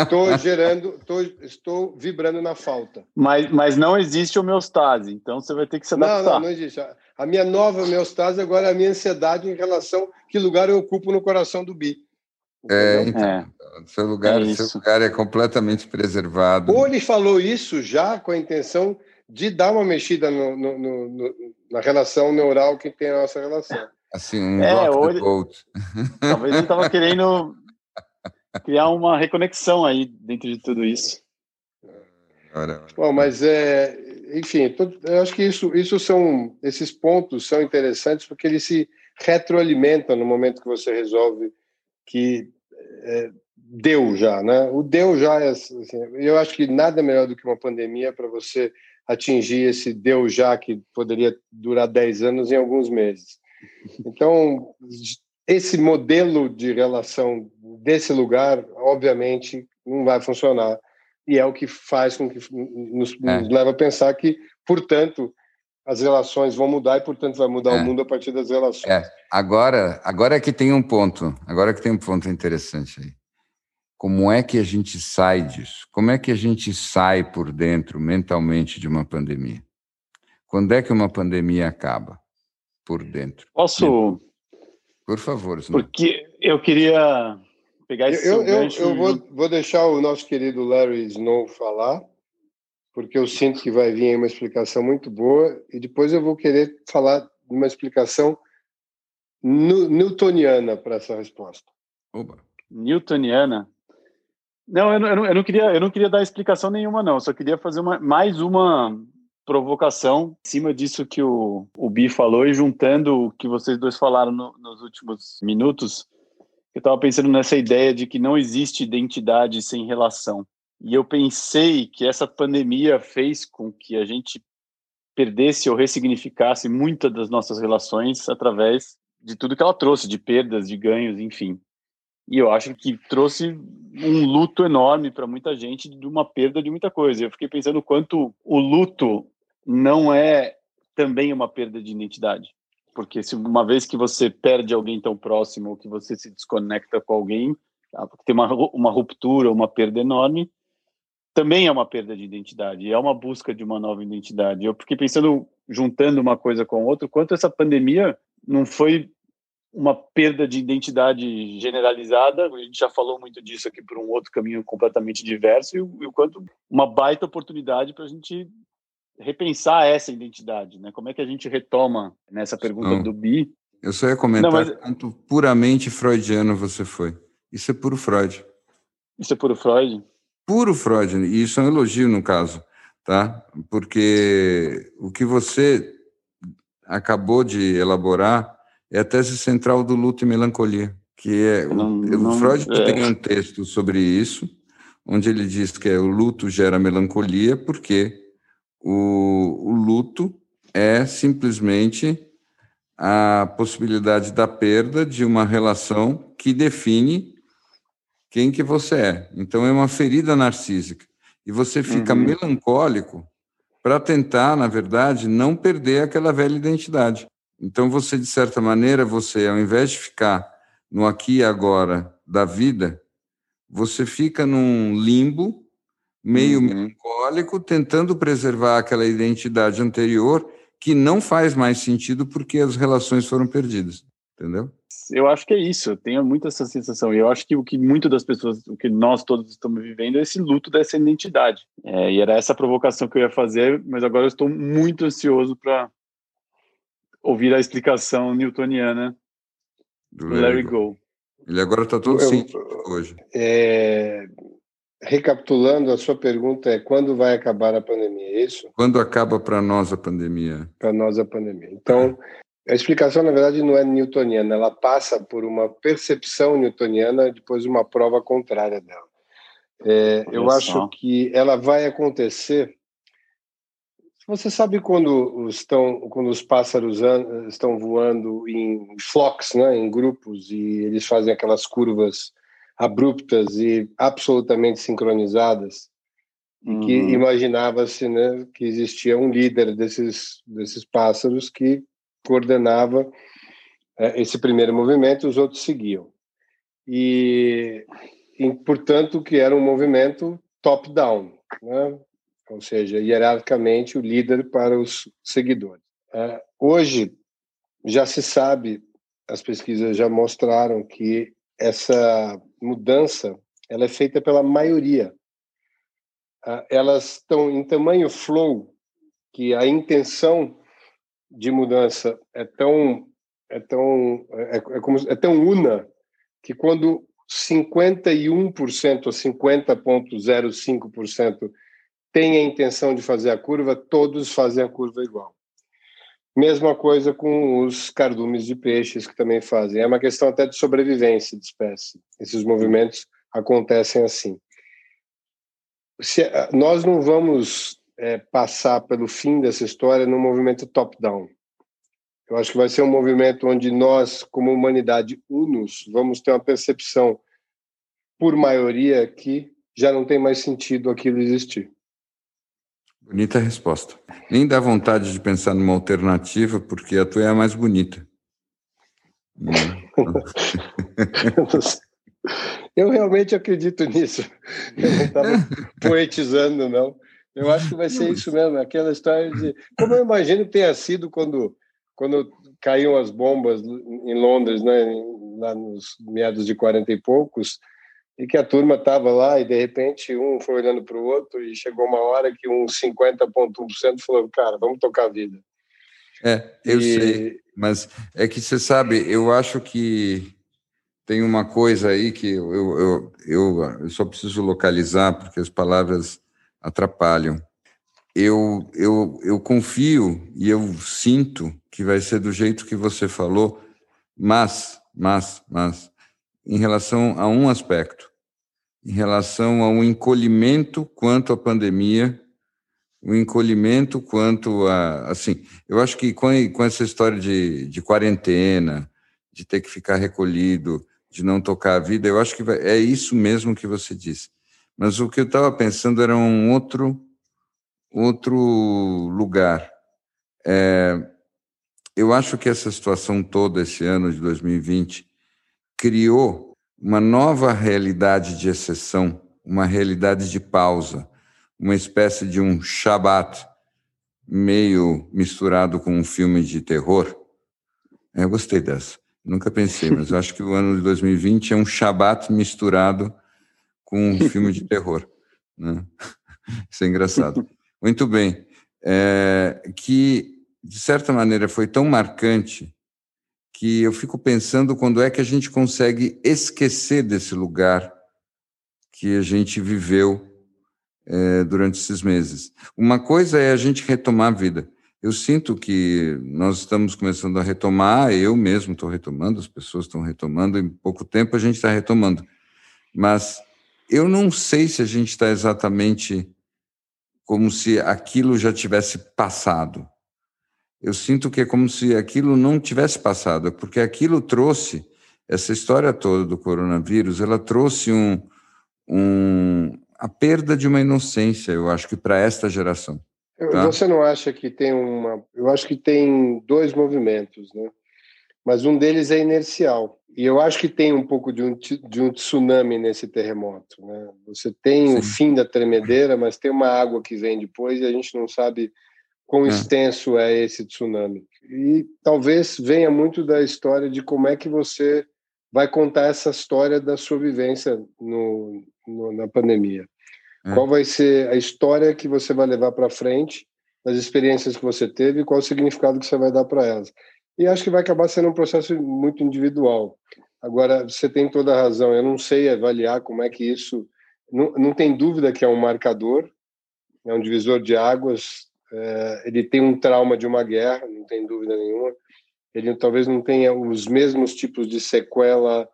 Speaker 3: Estou gerando, tô, estou vibrando na falta.
Speaker 2: Mas, mas não existe homeostase, então você vai ter que se adaptar.
Speaker 3: Não, não, não existe. A minha nova homeostase agora é a minha ansiedade em relação a que lugar eu ocupo no coração do bi.
Speaker 1: É, então, é. Seu, lugar, é seu lugar é completamente preservado.
Speaker 3: Ou ele falou isso já com a intenção de dar uma mexida no, no, no, na relação neural que tem a nossa relação.
Speaker 1: Assim, um é,
Speaker 2: ele, Talvez ele estava [laughs] querendo criar uma reconexão aí dentro de tudo isso.
Speaker 3: Bom, mas é, enfim, eu acho que isso, isso são esses pontos são interessantes porque eles se retroalimentam no momento que você resolve que é, deu já, né? O deu já é assim, eu acho que nada melhor do que uma pandemia para você atingir esse deu já que poderia durar 10 anos em alguns meses. Então, esse modelo de relação desse lugar, obviamente, não vai funcionar. E é o que faz com que nos, é. nos leva a pensar que, portanto, as relações vão mudar e, portanto, vai mudar é. o mundo a partir das relações.
Speaker 1: É. Agora, agora é que tem um ponto, agora é que tem um ponto interessante aí. Como é que a gente sai disso? Como é que a gente sai por dentro, mentalmente, de uma pandemia? Quando é que uma pandemia acaba por dentro?
Speaker 2: Posso
Speaker 1: por favor.
Speaker 2: Senão... Porque eu queria pegar esse
Speaker 3: Eu, eu, eu vou, vou deixar o nosso querido Larry Snow falar, porque eu sinto que vai vir uma explicação muito boa, e depois eu vou querer falar uma explicação newtoniana para essa resposta.
Speaker 2: Oba. Newtoniana? Não eu, não, eu não, queria, eu não queria dar explicação nenhuma, não. Eu só queria fazer uma, mais uma provocação em cima disso que o, o Bi falou e juntando o que vocês dois falaram no, nos últimos minutos, eu estava pensando nessa ideia de que não existe identidade sem relação. E eu pensei que essa pandemia fez com que a gente perdesse ou ressignificasse muitas das nossas relações através de tudo que ela trouxe, de perdas, de ganhos, enfim. E eu acho que trouxe um luto enorme para muita gente de uma perda de muita coisa. Eu fiquei pensando quanto o luto não é também uma perda de identidade. Porque se uma vez que você perde alguém tão próximo, ou que você se desconecta com alguém, tá? tem uma, uma ruptura, uma perda enorme, também é uma perda de identidade, é uma busca de uma nova identidade. Eu fiquei pensando, juntando uma coisa com outra, quanto essa pandemia não foi uma perda de identidade generalizada, a gente já falou muito disso aqui por um outro caminho completamente diverso, e o quanto uma baita oportunidade para a gente repensar essa identidade, né? Como é que a gente retoma nessa pergunta Não. do Bi?
Speaker 1: Eu só ia comentar Não, mas... quanto puramente freudiano você foi. Isso é puro Freud.
Speaker 2: Isso é puro Freud?
Speaker 1: Puro Freud, e isso é um elogio no caso, tá? Porque o que você acabou de elaborar é a tese central do luto e melancolia, que é não, o, não, Freud é. tem um texto sobre isso, onde ele diz que é, o luto gera melancolia porque O, o luto é simplesmente a possibilidade da perda de uma relação que define quem que você é. Então é uma ferida narcísica e você fica uhum. melancólico para tentar, na verdade, não perder aquela velha identidade. Então você de certa maneira, você ao invés de ficar no aqui e agora da vida, você fica num limbo meio uhum. Melancólico, tentando preservar aquela identidade anterior que não faz mais sentido porque as relações foram perdidas, entendeu?
Speaker 2: Eu acho que é isso, eu tenho muito essa sensação. E eu acho que o que muitas das pessoas, o que nós todos estamos vivendo é esse luto dessa identidade. É, e era essa provocação que eu ia fazer, mas agora eu estou muito ansioso para ouvir a explicação newtoniana do Larry Go.
Speaker 1: Ele agora está todo científico hoje.
Speaker 3: É, recapitulando, a sua pergunta é quando vai acabar a pandemia, é isso?
Speaker 1: Quando acaba para nós a pandemia?
Speaker 3: Para nós a pandemia. Então, a explicação, na verdade, não é newtoniana, ela passa por uma percepção newtoniana depois de uma prova contrária dela. É, eu acho que ela vai acontecer você sabe quando estão quando os pássaros estão voando em flocks, né, em grupos e eles fazem aquelas curvas abruptas e absolutamente sincronizadas, uhum. que imaginava-se, né, que existia um líder desses desses pássaros que coordenava é, esse primeiro movimento, os outros seguiam. E, e portanto, que era um movimento top down, né? ou seja, hierarquicamente o líder para os seguidores. É, hoje já se sabe, as pesquisas já mostraram que essa mudança ela é feita pela maioria. É, elas estão em tamanho flow que a intenção de mudança é tão é tão é, é, como, é tão una que quando 51% ou 50,05% tem a intenção de fazer a curva, todos fazem a curva igual. Mesma coisa com os cardumes de peixes que também fazem. É uma questão até de sobrevivência de espécie. Esses movimentos acontecem assim. Se, eh, nós não vamos é, passar pelo fim dessa história num movimento top-down. Eu acho que vai ser um movimento onde nós, como humanidade unos, vamos ter uma percepção, por maioria, que já não tem mais sentido aquilo existir.
Speaker 1: Bonita resposta. Nem dá vontade de pensar numa alternativa, porque a tua é a mais bonita. [laughs]
Speaker 3: Eu realmente acredito nisso. Eu não estava [laughs] poetizando, não. Eu acho que vai ser isso mesmo, aquela história de. Como eu imagino que tenha sido quando, quando caíam as bombas em Londres, né, lá nos meados de 40 e poucos, e que a turma estava lá e de repente um foi olhando para o outro e chegou uma hora que um 50,1% falou: Cara, vamos tocar a vida.
Speaker 1: É, eu e... sei, mas é que você sabe, eu acho que tem uma coisa aí que eu, eu, eu, eu só preciso localizar porque as palavras atrapalham. Eu, eu, eu confio e eu sinto que vai ser do jeito que você falou, mas, mas, mas, em relação a um aspecto, em relação ao encolhimento quanto à pandemia, o encolhimento quanto a, assim, eu acho que com, com essa história de, de quarentena, de ter que ficar recolhido, de não tocar a vida, eu acho que vai, é isso mesmo que você disse. Mas o que eu estava pensando era um outro, outro lugar. É, eu acho que essa situação toda, esse ano de 2020, criou uma nova realidade de exceção, uma realidade de pausa, uma espécie de um Shabat meio misturado com um filme de terror. Eu gostei dessa. Nunca pensei, mas acho que o ano de 2020 é um Shabat misturado com um filme de terror. Né? [laughs] Isso é engraçado. Muito bem. É, que, de certa maneira, foi tão marcante que eu fico pensando quando é que a gente consegue esquecer desse lugar que a gente viveu é, durante esses meses. Uma coisa é a gente retomar a vida. Eu sinto que nós estamos começando a retomar, eu mesmo estou retomando, as pessoas estão retomando, em pouco tempo a gente está retomando. Mas eu não sei se a gente está exatamente como se aquilo já tivesse passado. Eu sinto que é como se aquilo não tivesse passado, porque aquilo trouxe essa história toda do coronavírus, ela trouxe um, um a perda de uma inocência, eu acho que para esta geração.
Speaker 3: Tá? Você não acha que tem uma? Eu acho que tem dois movimentos, né? Mas um deles é inercial. E eu acho que tem um pouco de um, de um tsunami nesse terremoto. Né? Você tem Sim. o fim da tremedeira, mas tem uma água que vem depois e a gente não sabe quão é. extenso é esse tsunami. E talvez venha muito da história de como é que você vai contar essa história da sua vivência no, no na pandemia. É. Qual vai ser a história que você vai levar para frente, das experiências que você teve e qual o significado que você vai dar para elas. E acho que vai acabar sendo um processo muito individual. Agora, você tem toda a razão, eu não sei avaliar como é que isso. Não, não tem dúvida que é um marcador, é um divisor de águas. É, ele tem um trauma de uma guerra, não tem dúvida nenhuma. Ele talvez não tenha os mesmos tipos de sequela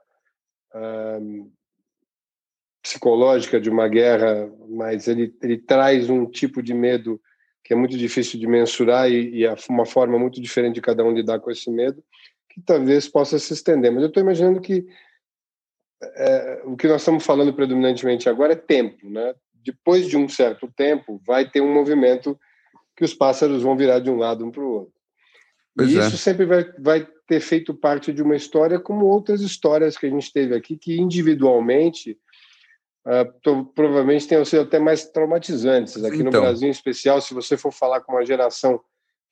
Speaker 3: psicológica de uma guerra, mas ele, ele traz um tipo de medo que é muito difícil de mensurar e, e é uma forma muito diferente de cada um lidar com esse medo, que talvez possa se estender. Mas eu estou imaginando que é, o que nós estamos falando predominantemente agora é tempo, né? Depois de um certo tempo, vai ter um movimento que os pássaros vão virar de um lado um para o outro. Pois e é. isso sempre vai, vai ter feito parte de uma história, como outras histórias que a gente teve aqui, que individualmente uh, provavelmente tenham sido até mais traumatizantes. Aqui então. no Brasil, em especial, se você for falar com uma geração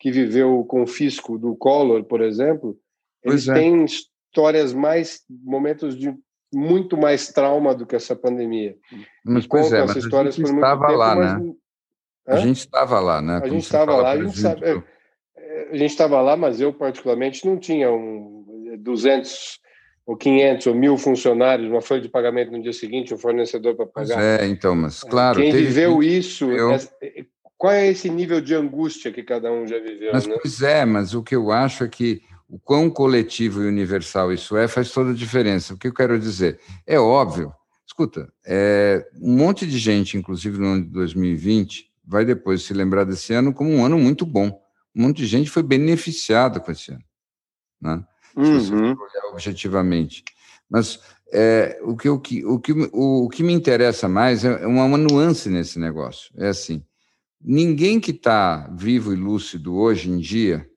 Speaker 3: que viveu o confisco do Collor, por exemplo, eles é. têm histórias mais, momentos de muito mais trauma do que essa pandemia.
Speaker 1: Mas, pois é, mas a gente estava tempo, lá, mas... né? A gente estava lá, né?
Speaker 3: A gente estava lá, a gente sabe, é, é, a gente estava lá, mas eu particularmente não tinha um 200 ou 500 ou mil funcionários, uma folha de pagamento no dia seguinte, um fornecedor para pagar.
Speaker 1: é, então, mas claro.
Speaker 3: Quem viveu isso, eu... É, qual é esse nível de angústia que cada um já viveu?
Speaker 1: Mas,
Speaker 3: né?
Speaker 1: Pois é, mas o que eu acho é que o quão coletivo e universal isso é faz toda a diferença. O que eu quero dizer? É óbvio, escuta, é, um monte de gente, inclusive no ano de 2020, vai depois se lembrar desse ano como um ano muito bom. Um monte de gente foi beneficiada com esse ano. Né? se uhum. você olhar objetivamente. Mas é, o, que, o, que, o, que, o, o que me interessa mais é uma, uma nuance nesse negócio. É assim, ninguém que está vivo e lúcido hoje em dia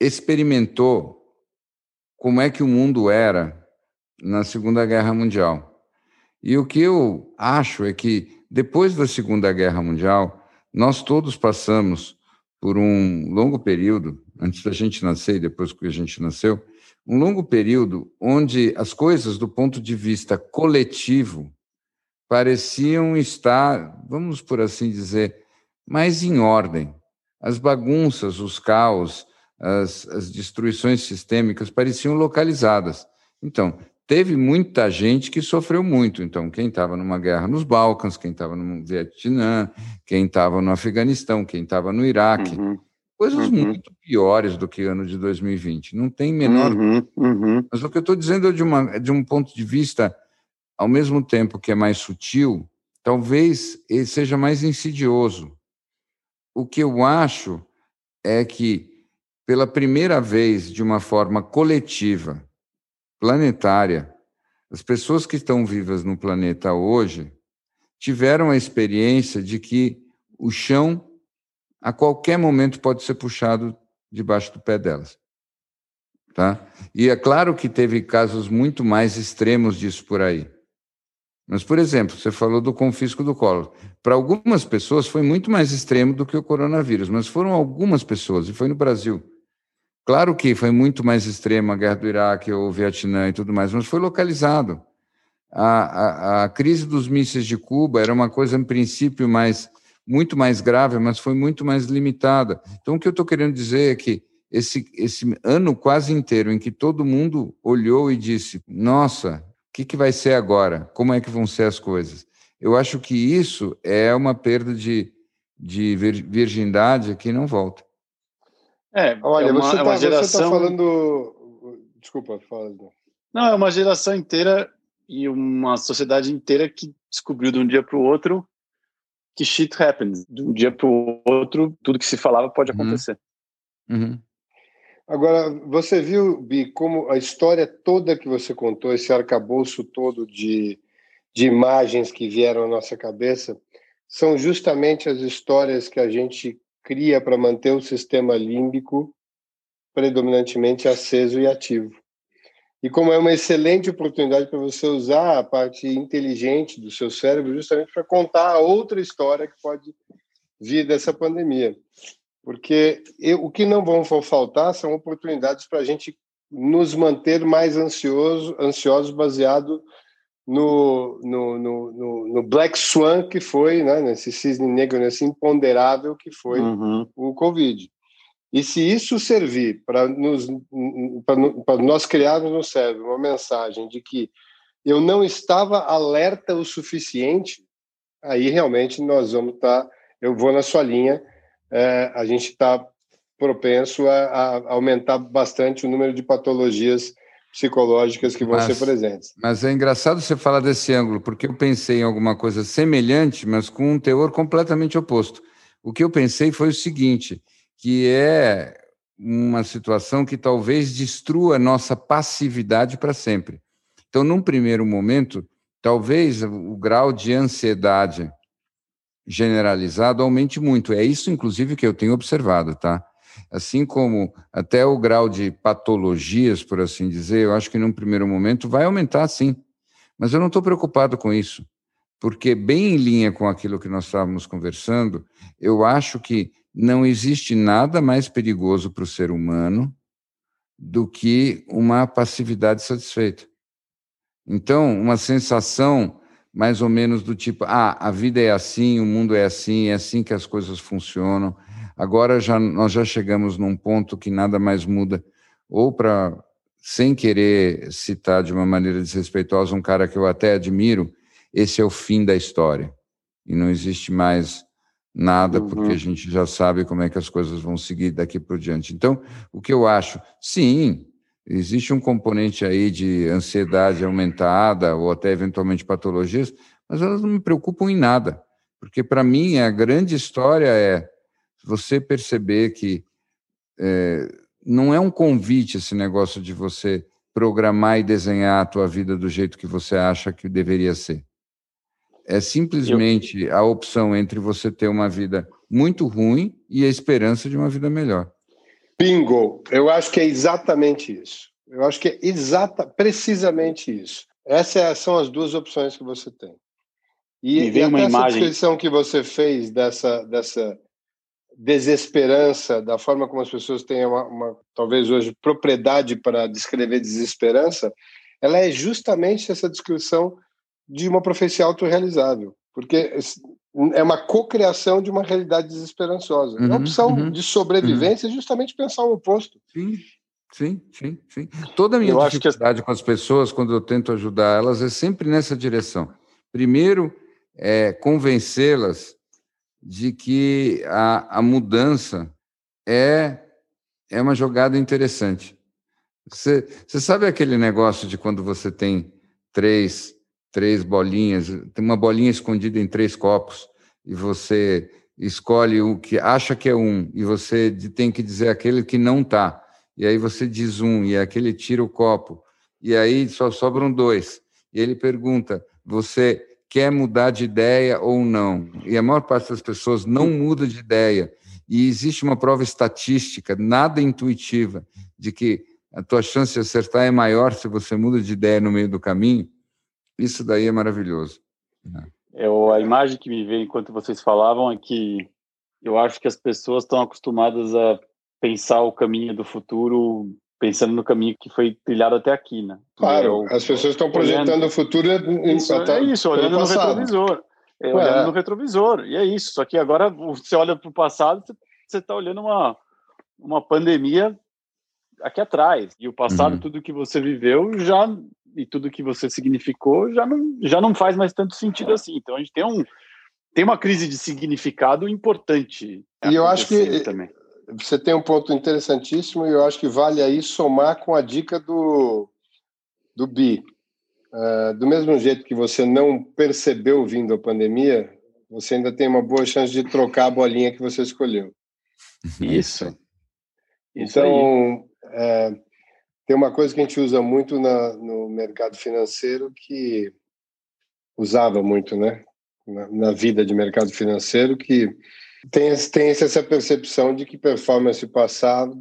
Speaker 1: experimentou como é que o mundo era na Segunda Guerra Mundial. E o que eu acho é que depois da Segunda Guerra Mundial, nós todos passamos por um longo período antes da gente nascer e depois que a gente nasceu, um longo período onde as coisas, do ponto de vista coletivo, pareciam estar, vamos por assim dizer, mais em ordem. As bagunças, os caos, as, as destruições sistêmicas pareciam localizadas. Então, teve muita gente que sofreu muito. Então, quem estava numa guerra nos Balcãs, quem estava no Vietnã, quem estava no Afeganistão, quem estava no Iraque, uhum coisas uhum. muito piores do que ano de 2020. Não tem menor. Uhum. Uhum. Mas o que eu estou dizendo é de, uma, de um ponto de vista, ao mesmo tempo que é mais sutil, talvez ele seja mais insidioso. O que eu acho é que, pela primeira vez, de uma forma coletiva, planetária, as pessoas que estão vivas no planeta hoje tiveram a experiência de que o chão a qualquer momento pode ser puxado debaixo do pé delas. Tá? E é claro que teve casos muito mais extremos disso por aí. Mas, por exemplo, você falou do confisco do colo. Para algumas pessoas foi muito mais extremo do que o coronavírus, mas foram algumas pessoas, e foi no Brasil. Claro que foi muito mais extremo a guerra do Iraque, o Vietnã e tudo mais, mas foi localizado. A, a, a crise dos mísseis de Cuba era uma coisa, em princípio, mais muito mais grave, mas foi muito mais limitada. Então, o que eu estou querendo dizer é que esse, esse ano quase inteiro em que todo mundo olhou e disse: Nossa, o que, que vai ser agora? Como é que vão ser as coisas? Eu acho que isso é uma perda de, de virgindade que não volta.
Speaker 2: É, olha, é uma, você está é geração... tá falando. Desculpa, fala. Não, é uma geração inteira e uma sociedade inteira que descobriu de um dia para o outro que shit happens. De um dia para o outro, tudo que se falava pode uhum. acontecer.
Speaker 3: Uhum. Agora, você viu, Bi, como a história toda que você contou, esse arcabouço todo de, de imagens que vieram à nossa cabeça, são justamente as histórias que a gente cria para manter o sistema límbico predominantemente aceso e ativo. E como é uma excelente oportunidade para você usar a parte inteligente do seu cérebro justamente para contar outra história que pode vir dessa pandemia. Porque eu, o que não vão faltar são oportunidades para a gente nos manter mais ansioso, ansiosos baseado no, no, no, no, Black Swan que foi, né, nesse cisne negro, nesse imponderável que foi uhum. o Covid. E se isso servir para nos, para nós criarmos no cérebro uma mensagem de que eu não estava alerta o suficiente, aí realmente nós vamos estar. Tá, eu vou na sua linha, é, a gente está propenso a, a, aumentar bastante o número de patologias psicológicas que vão mas, ser presentes.
Speaker 1: Mas é engraçado você falar desse ângulo, porque eu pensei em alguma coisa semelhante, mas com um teor completamente oposto. O que eu pensei foi o seguinte: que é uma situação que talvez destrua nossa passividade para sempre. Então, num primeiro momento, talvez o grau de ansiedade generalizado aumente muito. É isso, inclusive, que eu tenho observado, tá? Assim como até o grau de patologias, por assim dizer, eu acho que num primeiro momento vai aumentar, sim. Mas eu não estou preocupado com isso, porque, bem em linha com aquilo que nós estávamos conversando, eu acho que não existe nada mais perigoso para o ser humano do que uma passividade satisfeita. Então, uma sensação mais ou menos do tipo: ah, a vida é assim, o mundo é assim, é assim que as coisas funcionam. Agora já nós já chegamos num ponto que nada mais muda, ou para sem querer citar de uma maneira desrespeitosa um cara que eu até admiro, esse é o fim da história. E não existe mais nada, uhum. porque a gente já sabe como é que as coisas vão seguir daqui por diante. Então, o que eu acho, sim, existe um componente aí de ansiedade aumentada ou até eventualmente patologias, mas elas não me preocupam em nada, porque para mim a grande história é você perceber que é, não é um convite esse negócio de você programar e desenhar a tua vida do jeito que você acha que deveria ser. É simplesmente eu... a opção entre você ter uma vida muito ruim e a esperança de uma vida melhor.
Speaker 3: Bingo! Eu acho que é exatamente isso. Eu acho que é exata, precisamente isso. Essas é, são as duas opções que você tem. E, e, e uma essa imagem... descrição que você fez dessa, dessa desesperança, da forma como as pessoas têm uma, uma, talvez hoje propriedade para descrever desesperança, ela é justamente essa descrição de uma profecia autorrealizável, porque é uma cocriação de uma realidade desesperançosa. Uhum, a opção uhum, de sobrevivência uhum. é justamente pensar o oposto.
Speaker 1: Sim, sim, sim, sim. Toda a minha eu dificuldade com as pessoas, quando eu tento ajudar elas, é sempre nessa direção. Primeiro, é convencê-las de que a, a mudança é, é uma jogada interessante. Você, você sabe aquele negócio de quando você tem três três bolinhas, tem uma bolinha escondida em três copos, e você escolhe o que acha que é um, e você tem que dizer aquele que não está. E aí você diz um, e aquele tira o copo, e aí só sobram dois. E ele pergunta: você quer mudar de ideia ou não? E a maior parte das pessoas não muda de ideia. E existe uma prova estatística, nada intuitiva, de que a tua chance de acertar é maior se você muda de ideia no meio do caminho. Isso daí é maravilhoso.
Speaker 2: Eu, a imagem que me veio enquanto vocês falavam é que eu acho que as pessoas estão acostumadas a pensar o caminho do futuro pensando no caminho que foi trilhado até aqui, né?
Speaker 3: Claro, eu, as pessoas estão projetando olhando, o futuro
Speaker 2: em, isso, até, é isso, olhando no retrovisor. É, olhando no retrovisor, e é isso. Só que agora você olha para o passado, você está olhando uma, uma pandemia aqui atrás. E o passado, uhum. tudo que você viveu, já e tudo que você significou já não, já não faz mais tanto sentido assim. Então a gente tem um tem uma crise de significado importante.
Speaker 3: E eu acho que também. Você tem um ponto interessantíssimo e eu acho que vale aí somar com a dica do do Bi. Uh, do mesmo jeito que você não percebeu vindo a pandemia, você ainda tem uma boa chance de trocar a bolinha que você escolheu. [laughs]
Speaker 2: Isso.
Speaker 3: então, é, tem uma coisa que a gente usa muito na, no mercado financeiro que usava muito, né? Na, na, vida de mercado financeiro, que tem, tem essa percepção de que performance passada,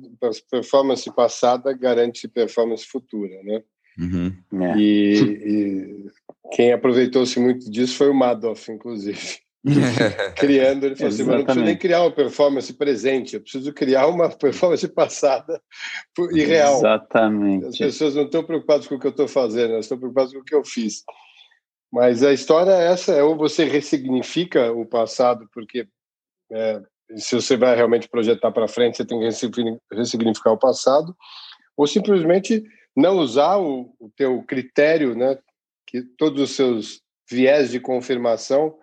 Speaker 3: performance passada garante performance futura, né?
Speaker 1: Uhum.
Speaker 3: É. E, e, quem aproveitou-se muito disso foi o Madoff, inclusive. [laughs] Criando, ele falou assim: mas não preciso nem criar uma performance presente, eu preciso criar uma [laughs] performance passada e real.
Speaker 2: Exatamente.
Speaker 3: As pessoas não estão preocupadas com o que eu estou fazendo, elas estão preocupadas com o que eu fiz. Mas a história é essa: é ou você ressignifica o passado, porque é, se você vai realmente projetar para frente, você tem que ressignificar o passado, ou simplesmente não usar o, o teu critério, né, que todos os seus viés de confirmação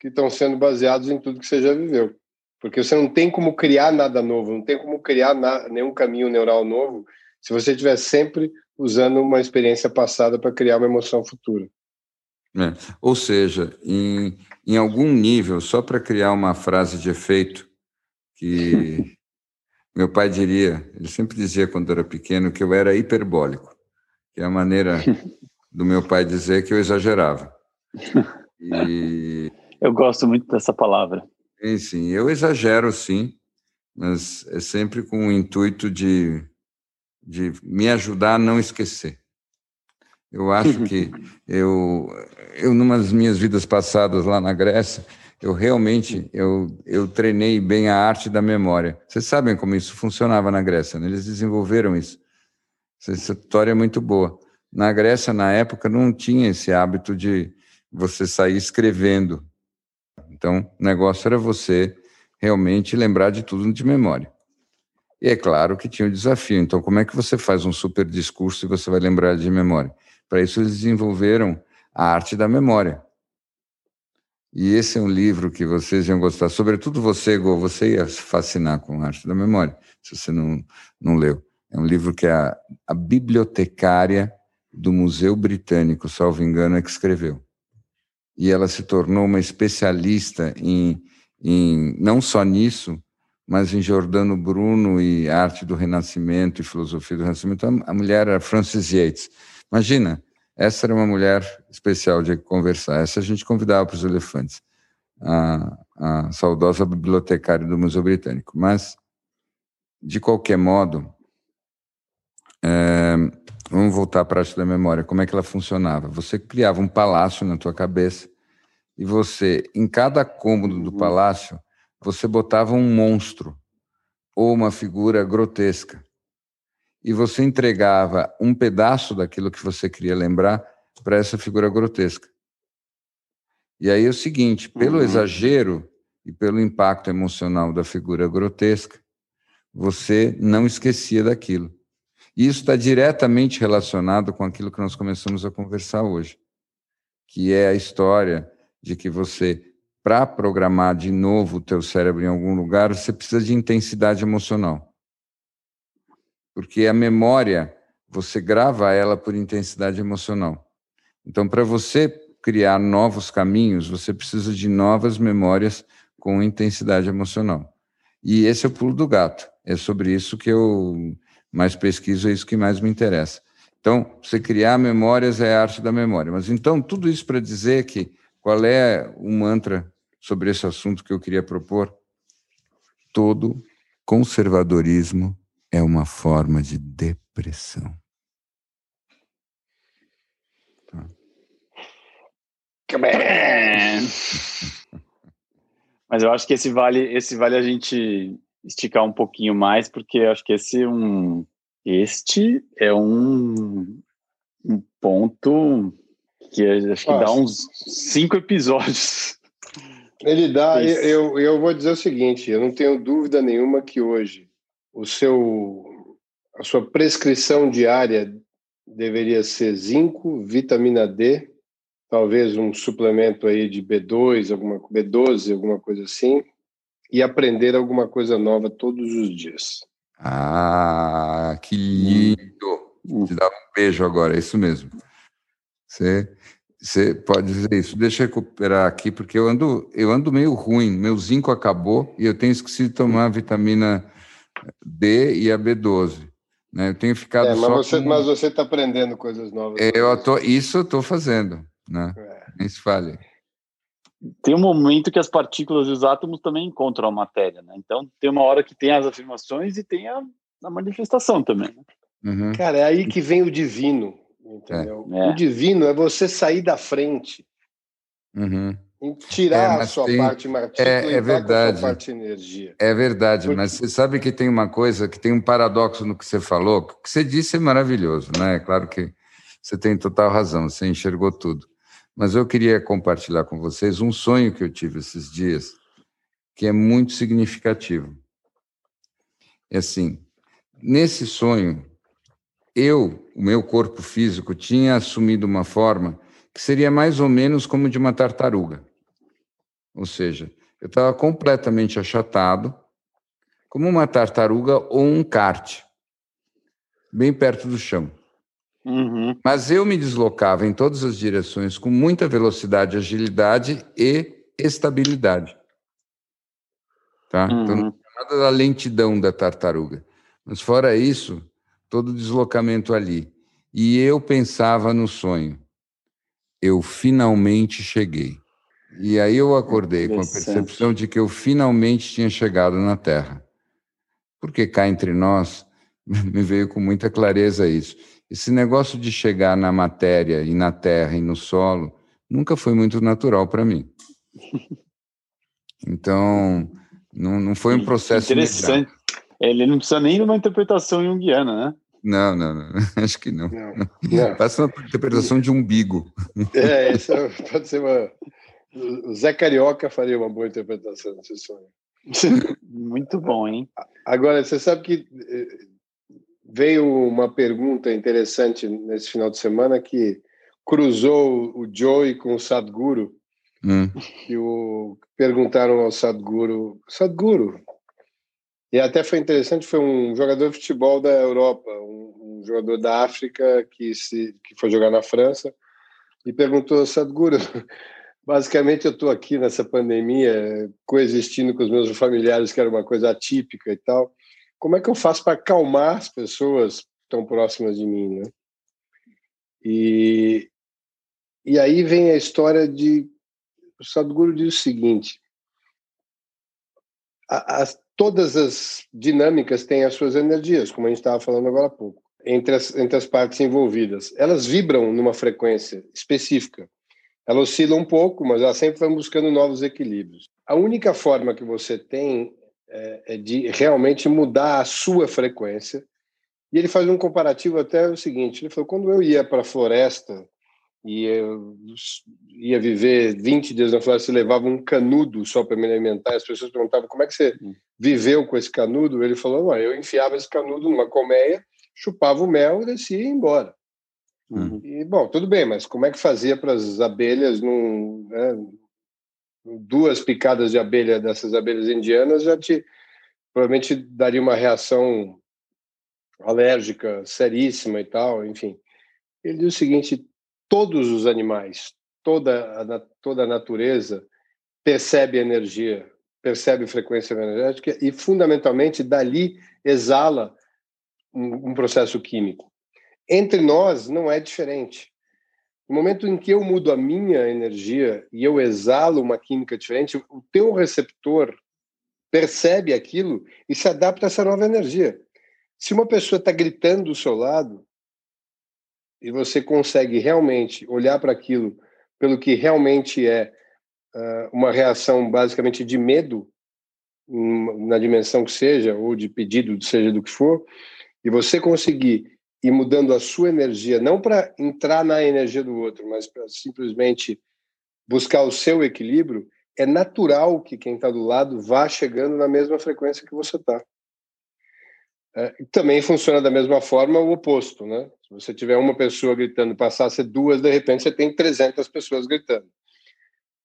Speaker 3: que estão sendo baseados em tudo que você já viveu. Porque você não tem como criar nada novo, não tem como criar na, nenhum caminho neural novo se você estiver sempre usando uma experiência passada para criar uma emoção futura.
Speaker 1: É. Ou seja, em, em algum nível, só para criar uma frase de efeito, que [laughs] meu pai diria, ele sempre dizia quando era pequeno que eu era hiperbólico, que é a maneira [laughs] do meu pai dizer que eu exagerava. [laughs]
Speaker 2: E eu gosto muito dessa palavra.
Speaker 1: Sim, sim. Eu exagero, sim, mas é sempre com o intuito de, de me ajudar a não esquecer. Eu acho que eu, eu, numa das minhas vidas passadas lá na Grécia, eu realmente eu, eu treinei bem a arte da memória. Vocês sabem como isso funcionava na Grécia, né? eles desenvolveram isso. Essa história é muito boa. Na Grécia, na época, não tinha esse hábito de você sair escrevendo então, o negócio era você realmente lembrar de tudo de memória. E é claro que tinha o desafio. Então, como é que você faz um super discurso e você vai lembrar de memória? Para isso, eles desenvolveram a arte da memória. E esse é um livro que vocês iam gostar, sobretudo você, Gô, você ia se fascinar com a arte da memória, se você não, não leu. É um livro que a, a bibliotecária do Museu Britânico, salvo engano, é que escreveu e ela se tornou uma especialista em, em não só nisso, mas em Giordano Bruno e arte do Renascimento e filosofia do Renascimento. A mulher era Frances Yates. Imagina, essa era uma mulher especial de conversar. Essa a gente convidava para os elefantes, a, a saudosa bibliotecária do Museu Britânico. Mas, de qualquer modo, é, Vamos voltar para a arte da memória. Como é que ela funcionava? Você criava um palácio na tua cabeça e você, em cada cômodo do uhum. palácio, você botava um monstro ou uma figura grotesca. E você entregava um pedaço daquilo que você queria lembrar para essa figura grotesca. E aí é o seguinte, pelo uhum. exagero e pelo impacto emocional da figura grotesca, você não esquecia daquilo. E isso está diretamente relacionado com aquilo que nós começamos a conversar hoje, que é a história de que você, para programar de novo o teu cérebro em algum lugar, você precisa de intensidade emocional. Porque a memória, você grava ela por intensidade emocional. Então, para você criar novos caminhos, você precisa de novas memórias com intensidade emocional. E esse é o pulo do gato. É sobre isso que eu mais pesquiso, é isso que mais me interessa. Então, você criar memórias é a arte da memória. Mas então, tudo isso para dizer que qual é o mantra sobre esse assunto que eu queria propor? Todo conservadorismo é uma forma de depressão.
Speaker 2: Tá. Mas eu acho que esse vale, esse vale a gente esticar um pouquinho mais, porque acho que esse é um, este é um, um ponto que acho que Nossa. dá uns cinco episódios.
Speaker 3: Ele dá, eu, eu vou dizer o seguinte, eu não tenho dúvida nenhuma que hoje o seu, a sua prescrição diária deveria ser zinco, vitamina D, talvez um suplemento aí de B2, alguma B12, alguma coisa assim, e aprender alguma coisa nova todos os dias.
Speaker 1: Ah, que lindo! Te dar um beijo agora, é isso mesmo. Você, Você pode dizer isso. Deixa eu recuperar aqui, porque eu ando, eu ando meio ruim. Meu zinco acabou e eu tenho esquecido de tomar vitamina D e a B12. Né? Eu tenho ficado é,
Speaker 3: mas
Speaker 1: só
Speaker 3: você,
Speaker 1: com...
Speaker 3: Mas você está aprendendo coisas novas.
Speaker 1: É, eu tô, isso eu estou fazendo. Né? É. Nem se fale.
Speaker 2: Tem um momento que as partículas e os átomos também encontram a matéria. Né? Então, tem uma hora que tem as afirmações e tem a, a manifestação também. Né?
Speaker 3: Uhum. Cara, é aí que vem o divino. Entendeu? É. O divino é você sair da frente.
Speaker 1: Uhum.
Speaker 3: Tirar é, a sua tem, parte
Speaker 1: martíria é, é verdade.
Speaker 3: a sua parte energia.
Speaker 1: É verdade, Porque... mas você sabe que tem uma coisa, que tem um paradoxo no que você falou. O que você disse é maravilhoso, né? É claro que você tem total razão, você enxergou tudo. Mas eu queria compartilhar com vocês um sonho que eu tive esses dias, que é muito significativo. É assim, nesse sonho, eu, o meu corpo físico, tinha assumido uma forma que seria mais ou menos como de uma tartaruga. Ou seja, eu estava completamente achatado, como uma tartaruga ou um kart, bem perto do chão.
Speaker 2: Uhum.
Speaker 1: Mas eu me deslocava em todas as direções com muita velocidade, agilidade e estabilidade. Tá? Uhum. Então, não nada da lentidão da tartaruga. Mas fora isso, todo o deslocamento ali. E eu pensava no sonho. Eu finalmente cheguei. E aí eu acordei com a percepção de que eu finalmente tinha chegado na Terra. Porque cá entre nós, [laughs] me veio com muita clareza isso. Esse negócio de chegar na matéria e na terra e no solo nunca foi muito natural para mim. [laughs] Então, não, não foi um processo
Speaker 2: interessante. Imediato. Ele não precisa nem de uma interpretação junguiana, né?
Speaker 1: Não, não, não, [laughs] acho que não. não, não. Passa uma interpretação de umbigo.
Speaker 3: É, isso pode ser uma. O Zé Carioca faria uma boa interpretação desse sonho. [laughs]
Speaker 2: Muito bom, hein?
Speaker 3: Agora, você sabe que eh, veio uma pergunta interessante nesse final de semana que cruzou o Joey com o Sadhguru.
Speaker 1: Hum.
Speaker 3: Que o, perguntaram ao Sadhguru, Sadhguru, e até foi interessante, foi um jogador de futebol da Europa, um, um jogador da África que, se, que foi jogar na França, e perguntou, Sadhguru, basicamente eu estou aqui nessa pandemia, coexistindo com os meus familiares, que era uma coisa atípica e tal, como é que eu faço para acalmar as pessoas tão próximas de mim, né? E, e aí vem a história de... O Sadhguru diz o seguinte, as, todas as dinâmicas têm as suas energias, como a gente estava falando agora há pouco, entre as, entre as partes envolvidas. Elas vibram numa frequência específica. Ela oscila um pouco, mas ela sempre vai buscando novos equilíbrios. A única forma que você tem é, é de realmente mudar a sua frequência. E ele faz um comparativo até o seguinte: ele falou, quando eu ia para a floresta e eu ia viver 20 dias na floresta levava um canudo só para me alimentar. As pessoas perguntavam como é que você hum. viveu com esse canudo. Ele falou: eu enfiava esse canudo numa colmeia, chupava o mel e descia e ia embora. Uhum. E, bom, tudo bem, mas como é que fazia para as abelhas, num, né, duas picadas de abelha dessas abelhas indianas já te provavelmente daria uma reação alérgica seríssima e tal, enfim. Ele diz o seguinte: todos os animais, toda a, toda a natureza percebe energia, percebe frequência energética e, fundamentalmente, dali exala um, um processo químico. Entre nós não é diferente. No momento em que eu mudo a minha energia e eu exalo uma química diferente, o teu receptor percebe aquilo e se adapta a essa nova energia. Se uma pessoa está gritando do seu lado, e você consegue realmente olhar para aquilo pelo que realmente é uh, uma reação basicamente de medo, na dimensão que seja, ou de pedido, seja do que for, e você conseguir ir mudando a sua energia, não para entrar na energia do outro, mas para simplesmente buscar o seu equilíbrio, é natural que quem está do lado vá chegando na mesma frequência que você está. É, também funciona da mesma forma o oposto, né? Se você tiver uma pessoa gritando, passar a ser duas, de repente você tem 300 pessoas gritando.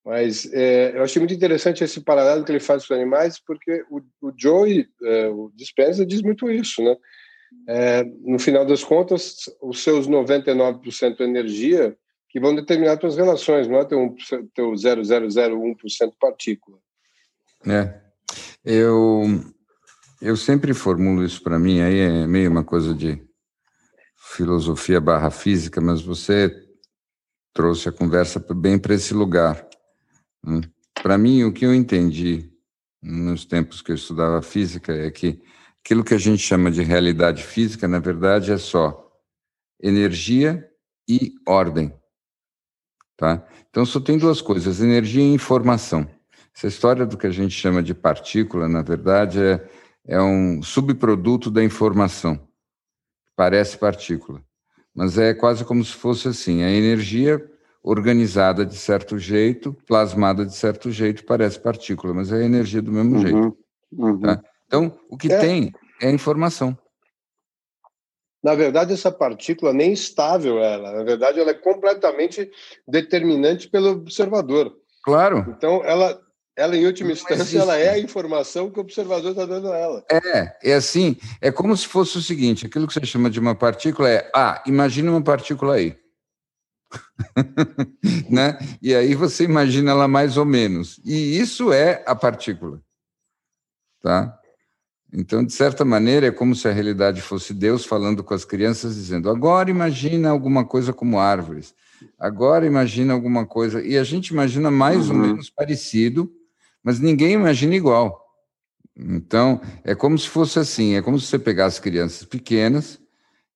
Speaker 3: Mas é, eu achei muito interessante esse paralelo que ele faz com os animais, porque o, o Joey, é, o Dispenza, diz muito isso, né? É, no final das contas, os seus 99% de energia que vão determinar tuas relações, não é teu, teu 0,001% partícula.
Speaker 1: É. Eu, eu sempre formulo isso para mim, aí é meio uma coisa de filosofia barra física, mas você trouxe a conversa bem para esse lugar. Né? Para mim, o que eu entendi nos tempos que eu estudava física é que aquilo que a gente chama de realidade física, na verdade, é só energia e ordem. Tá? Então, só tem duas coisas: energia e informação. Essa história do que a gente chama de partícula, na verdade, é, é um subproduto da informação. Parece partícula, mas é quase como se fosse assim: a energia organizada de certo jeito, plasmada de certo jeito, parece partícula, mas é energia do mesmo uhum, jeito. Uhum. Tá? Então, o que é. tem é informação.
Speaker 3: Na verdade, essa partícula nem estável ela. Na verdade, ela é completamente determinante pelo observador.
Speaker 1: Claro.
Speaker 3: Então, ela, ela em última instância, ela é a informação que o observador está dando a ela.
Speaker 1: É, é assim. É como se fosse o seguinte: aquilo que você chama de uma partícula é, ah, imagina uma partícula aí. [laughs] né? E aí você imagina ela mais ou menos. E isso é a partícula. Tá? Então, de certa maneira, é como se a realidade fosse Deus falando com as crianças, dizendo: agora imagina alguma coisa como árvores, agora imagina alguma coisa. E a gente imagina mais uhum. ou menos parecido, mas ninguém imagina igual. Então, é como se fosse assim: é como se você pegasse crianças pequenas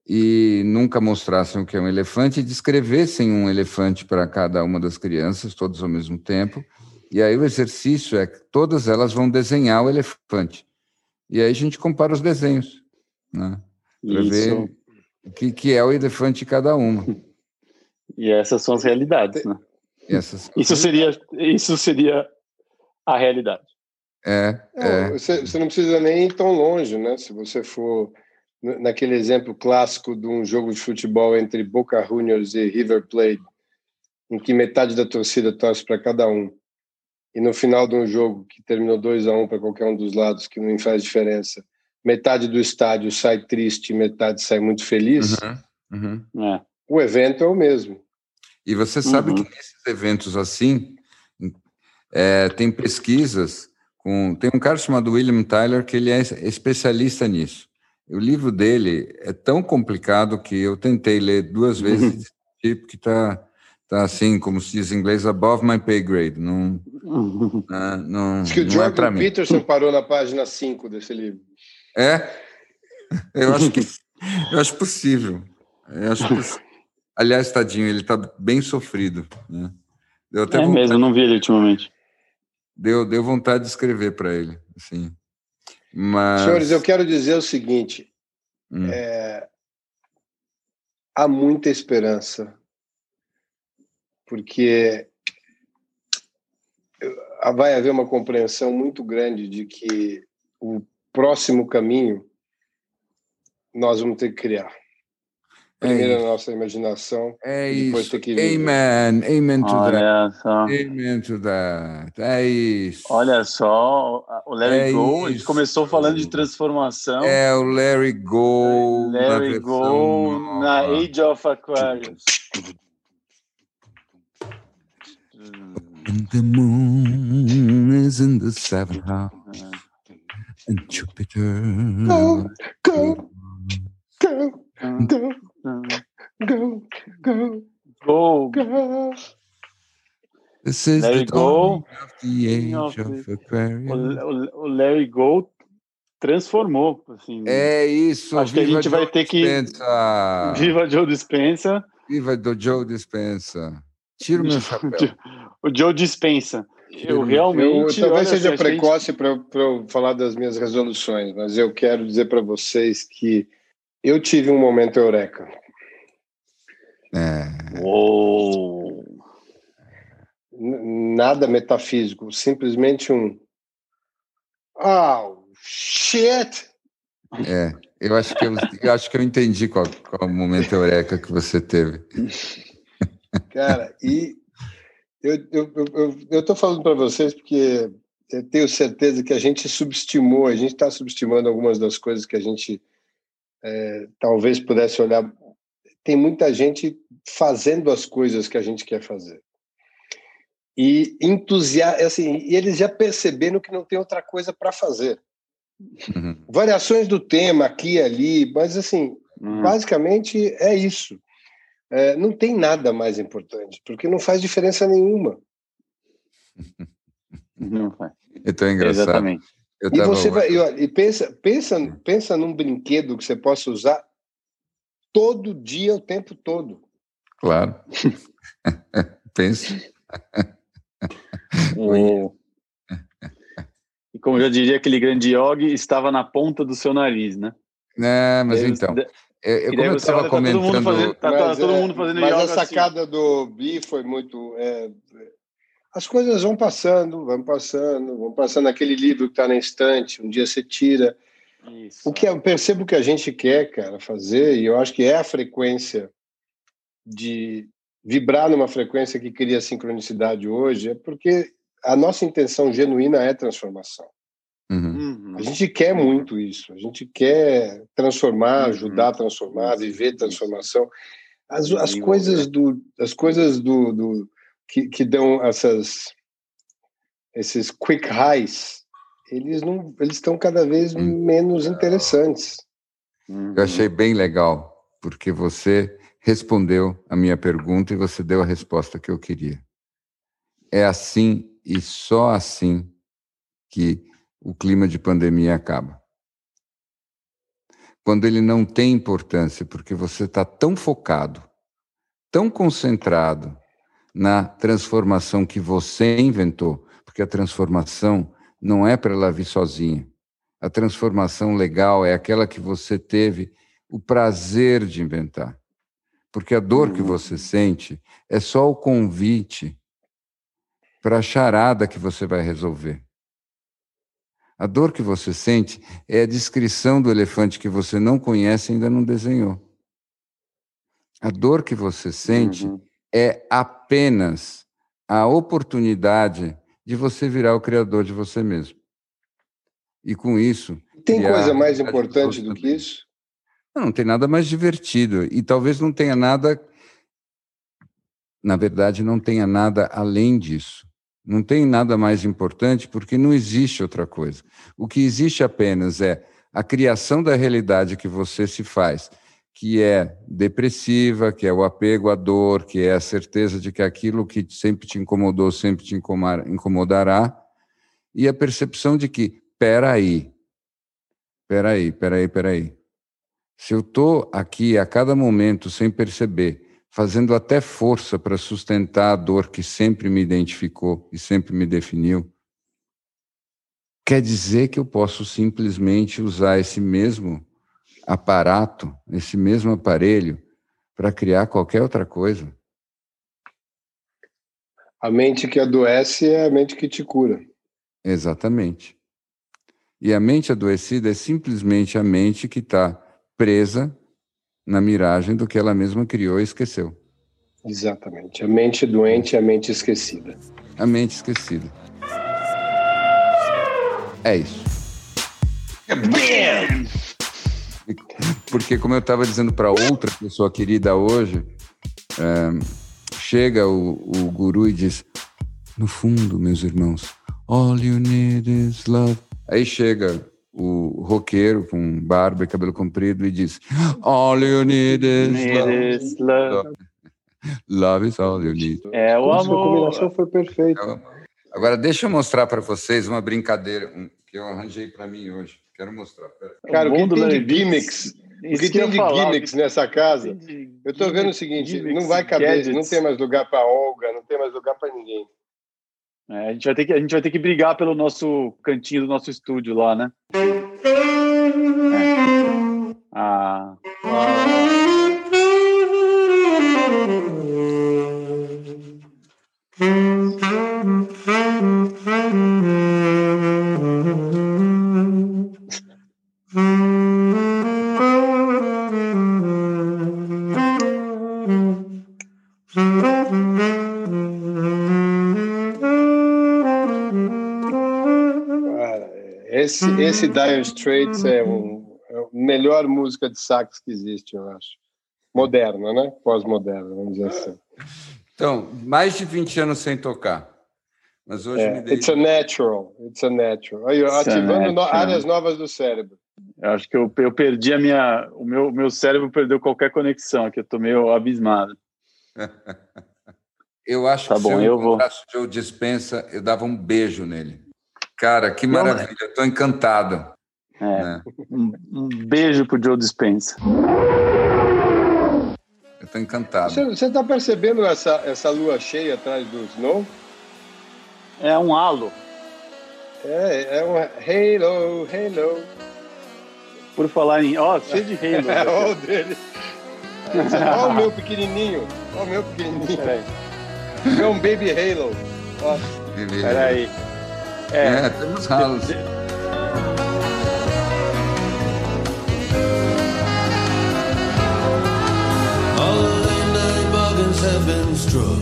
Speaker 1: e nunca mostrassem o que é um elefante e descrevessem um elefante para cada uma das crianças, todos ao mesmo tempo. E aí o exercício é que todas elas vão desenhar o elefante. E aí a gente compara os desenhos, né? Para ver o que, que é o elefante de cada uma.
Speaker 2: E essas são as realidades, né? Essas... Isso seria isso seria a realidade.
Speaker 1: É, é.
Speaker 3: Você, você não precisa nem ir tão longe, né? Se você for naquele exemplo clássico de um jogo de futebol entre Boca Juniors e River Plate, em que metade da torcida torce para cada um, e no final de um jogo que terminou 2 a 1 um para qualquer um dos lados, que não faz diferença, metade do estádio sai triste, metade sai muito feliz, uhum, uhum. É. o evento é o mesmo.
Speaker 1: E você sabe uhum. que nesses eventos assim, é, tem pesquisas com. Tem um cara chamado William Tyler que ele é especialista nisso. O livro dele é tão complicado que eu tentei ler duas [laughs] vezes, tipo que está tá assim, como se diz em inglês, above my pay grade. Não, [laughs] não, não,
Speaker 3: Acho que o é Jordan é Peterson parou na página 5 desse livro.
Speaker 1: É? Eu acho que eu acho possível. Eu acho possível. Aliás, tadinho, ele está bem sofrido. Né?
Speaker 2: Deu até é vontade, mesmo, não vi ele ultimamente.
Speaker 1: Deu, deu vontade de escrever para ele. Assim. Mas...
Speaker 3: Senhores, eu quero dizer o seguinte: hum. é, há muita esperança, porque vai haver uma compreensão muito grande de que o próximo caminho nós vamos ter que criar. Primeiro é a nossa imaginação,
Speaker 1: é depois isso. ter que viver. Amen, amen to Olha that. Só. Amen to that. É isso.
Speaker 2: Olha só, o Larry é Go, a gente começou falando de transformação.
Speaker 1: É o Larry Go.
Speaker 2: Larry Go na Age of Aquarius.
Speaker 1: And the moon is in the seventh house. And Jupiter.
Speaker 3: Go, go, go, go. Go, go,
Speaker 2: go, go.
Speaker 1: This is
Speaker 2: Larry
Speaker 1: the
Speaker 2: Go.
Speaker 1: of the age of, of Aquarius.
Speaker 2: O, o, Larry Go transformou. Assim,
Speaker 1: é isso.
Speaker 2: Acho que a gente Joe vai ter Dispensa. que. Viva Joe Dispensa.
Speaker 1: Viva do Joe Dispensa. Tira o meu [laughs] chapéu.
Speaker 2: O Joe Dispensa. Eu realmente.
Speaker 3: Eu, talvez seja precoce gente... para eu falar das minhas resoluções, mas eu quero dizer para vocês que eu tive um momento eureka.
Speaker 1: É.
Speaker 2: Uou.
Speaker 3: Nada metafísico, simplesmente um. Oh, shit!
Speaker 1: É, eu acho que eu, eu acho que eu entendi qual, qual o momento eureka que você teve.
Speaker 3: Cara, e eu eu, eu, eu tô falando para vocês porque eu tenho certeza que a gente subestimou, a gente está subestimando algumas das coisas que a gente é, talvez pudesse olhar. Tem muita gente fazendo as coisas que a gente quer fazer. E entusiasmo, assim, e eles já perceberam que não tem outra coisa para fazer. Uhum. Variações do tema aqui e ali, mas assim, uhum. basicamente é isso. É, não tem nada mais importante, porque não faz diferença nenhuma.
Speaker 1: Não [laughs] faz. Então é engraçado.
Speaker 3: Exatamente. e você vai, e, e pensa, pensa, pensa num brinquedo que você possa usar todo dia, o tempo todo.
Speaker 1: Claro. [laughs] Pensa.
Speaker 2: E como já diria aquele grande Yogi, estava na ponta do seu nariz, né?
Speaker 1: É, mas então. Eu, como eu estava comentando. Tá todo mundo fazendo,
Speaker 3: tá, mas, tá todo mundo fazendo mas a sacada assim. do Bi foi muito. É, as coisas vão passando, vão passando, vão passando. Aquele livro que está na estante, um dia você tira. Isso. O que eu percebo que a gente quer, cara, fazer, e eu acho que é a frequência de vibrar numa frequência que cria sincronicidade hoje, é porque a nossa intenção genuína é transformação. Uhum. A gente quer muito isso, a gente quer transformar, uhum. ajudar a transformar, viver transformação. As, as coisas do, as coisas do, do que, que dão essas esses quick highs, eles não, eles estão cada vez hum. menos interessantes.
Speaker 1: Eu achei bem legal, porque você respondeu a minha pergunta e você deu a resposta que eu queria. É assim e só assim que o clima de pandemia acaba. Quando ele não tem importância, porque você está tão focado, tão concentrado na transformação que você inventou, porque a transformação não é para ela vir sozinha. A transformação legal é aquela que você teve o prazer de inventar. Porque a dor que você uhum. sente é só o convite para a charada que você vai resolver. A dor que você sente é a descrição do elefante que você não conhece e ainda não desenhou. A dor que você sente uhum. é apenas a oportunidade de você virar o criador de você mesmo. E com isso.
Speaker 3: Tem coisa mais importante do que isso?
Speaker 1: Não, não tem nada mais divertido. E talvez não tenha nada. Na verdade, não tenha nada além disso. Não tem nada mais importante porque não existe outra coisa. O que existe apenas é a criação da realidade que você se faz, que é depressiva, que é o apego à dor, que é a certeza de que aquilo que sempre te incomodou sempre te incomodará, e a percepção de que, peraí, peraí, peraí, peraí. Se eu estou aqui a cada momento sem perceber, fazendo até força para sustentar a dor que sempre me identificou e sempre me definiu, quer dizer que eu posso simplesmente usar esse mesmo aparato, esse mesmo aparelho, para criar qualquer outra coisa.
Speaker 3: A mente que adoece é a mente que te cura.
Speaker 1: Exatamente. E a mente adoecida é simplesmente a mente que está presa na miragem do que ela mesma criou e esqueceu.
Speaker 3: Exatamente. A mente doente é a mente esquecida.
Speaker 1: A mente esquecida. É isso. Porque, como eu estava dizendo para outra pessoa querida hoje, é, chega o, o guru e diz: No fundo, meus irmãos, all you need is love. Aí chega o roqueiro com barba e cabelo comprido e diz: All you need is love. Is love. love is all you need.
Speaker 2: É o amor.
Speaker 3: A combinação foi perfeita. É
Speaker 1: Agora, deixa eu mostrar para vocês uma brincadeira que eu arranjei para mim hoje. Quero mostrar. Pera.
Speaker 3: Cara, o, que tem de gimmicks? O que tem de gimmicks nessa casa? Eu estou vendo o seguinte: não vai caber, gadgets. não tem mais lugar para Olga, não tem mais lugar para ninguém.
Speaker 2: É, a, gente vai ter que, a gente vai ter que brigar pelo nosso cantinho do nosso estúdio lá, né? É. Ah.
Speaker 3: Esse, esse Dire Straits é, um, é a melhor música de sax que existe, eu acho. moderna, né? Pós-moderna, vamos dizer assim.
Speaker 4: Então, mais de 20 anos sem tocar. Mas hoje
Speaker 3: é,
Speaker 4: me dei...
Speaker 3: It's a natural, it's a natural. Aí, ativando no, áreas novas do cérebro.
Speaker 2: Eu acho que eu, eu perdi a minha... O meu, meu cérebro perdeu qualquer conexão aqui, eu tô meio abismado. [laughs]
Speaker 4: eu acho
Speaker 2: tá
Speaker 4: que
Speaker 2: bom,
Speaker 4: se eu,
Speaker 2: eu vou.
Speaker 4: Joe Dispensa, eu dava um beijo nele. Cara, que maravilha, eu tô encantado.
Speaker 2: É, né? um, um, beijo pro Joe Dispensa.
Speaker 4: Eu tô encantado.
Speaker 3: Você está percebendo essa, essa lua cheia atrás do Snow?
Speaker 2: É um halo.
Speaker 3: É, é um halo, halo.
Speaker 2: Por falar em... Ó, oh, cheio de halo. [laughs]
Speaker 3: é, ó o dele. Olha o meu pequenininho. Olha o meu pequenininho. É um baby halo. Ó.
Speaker 2: Peraí.
Speaker 4: É, é, temos ralos. have been struck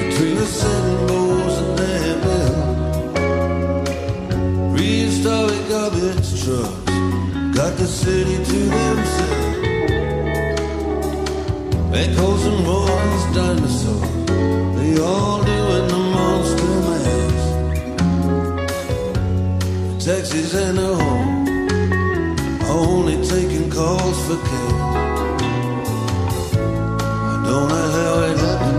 Speaker 4: between the symbols and their bell. Prehistoric garbage trucks got the city to themselves. Echoes and roars, dinosaurs, they all doing Taxis and a home, only taking calls for cash. I don't know how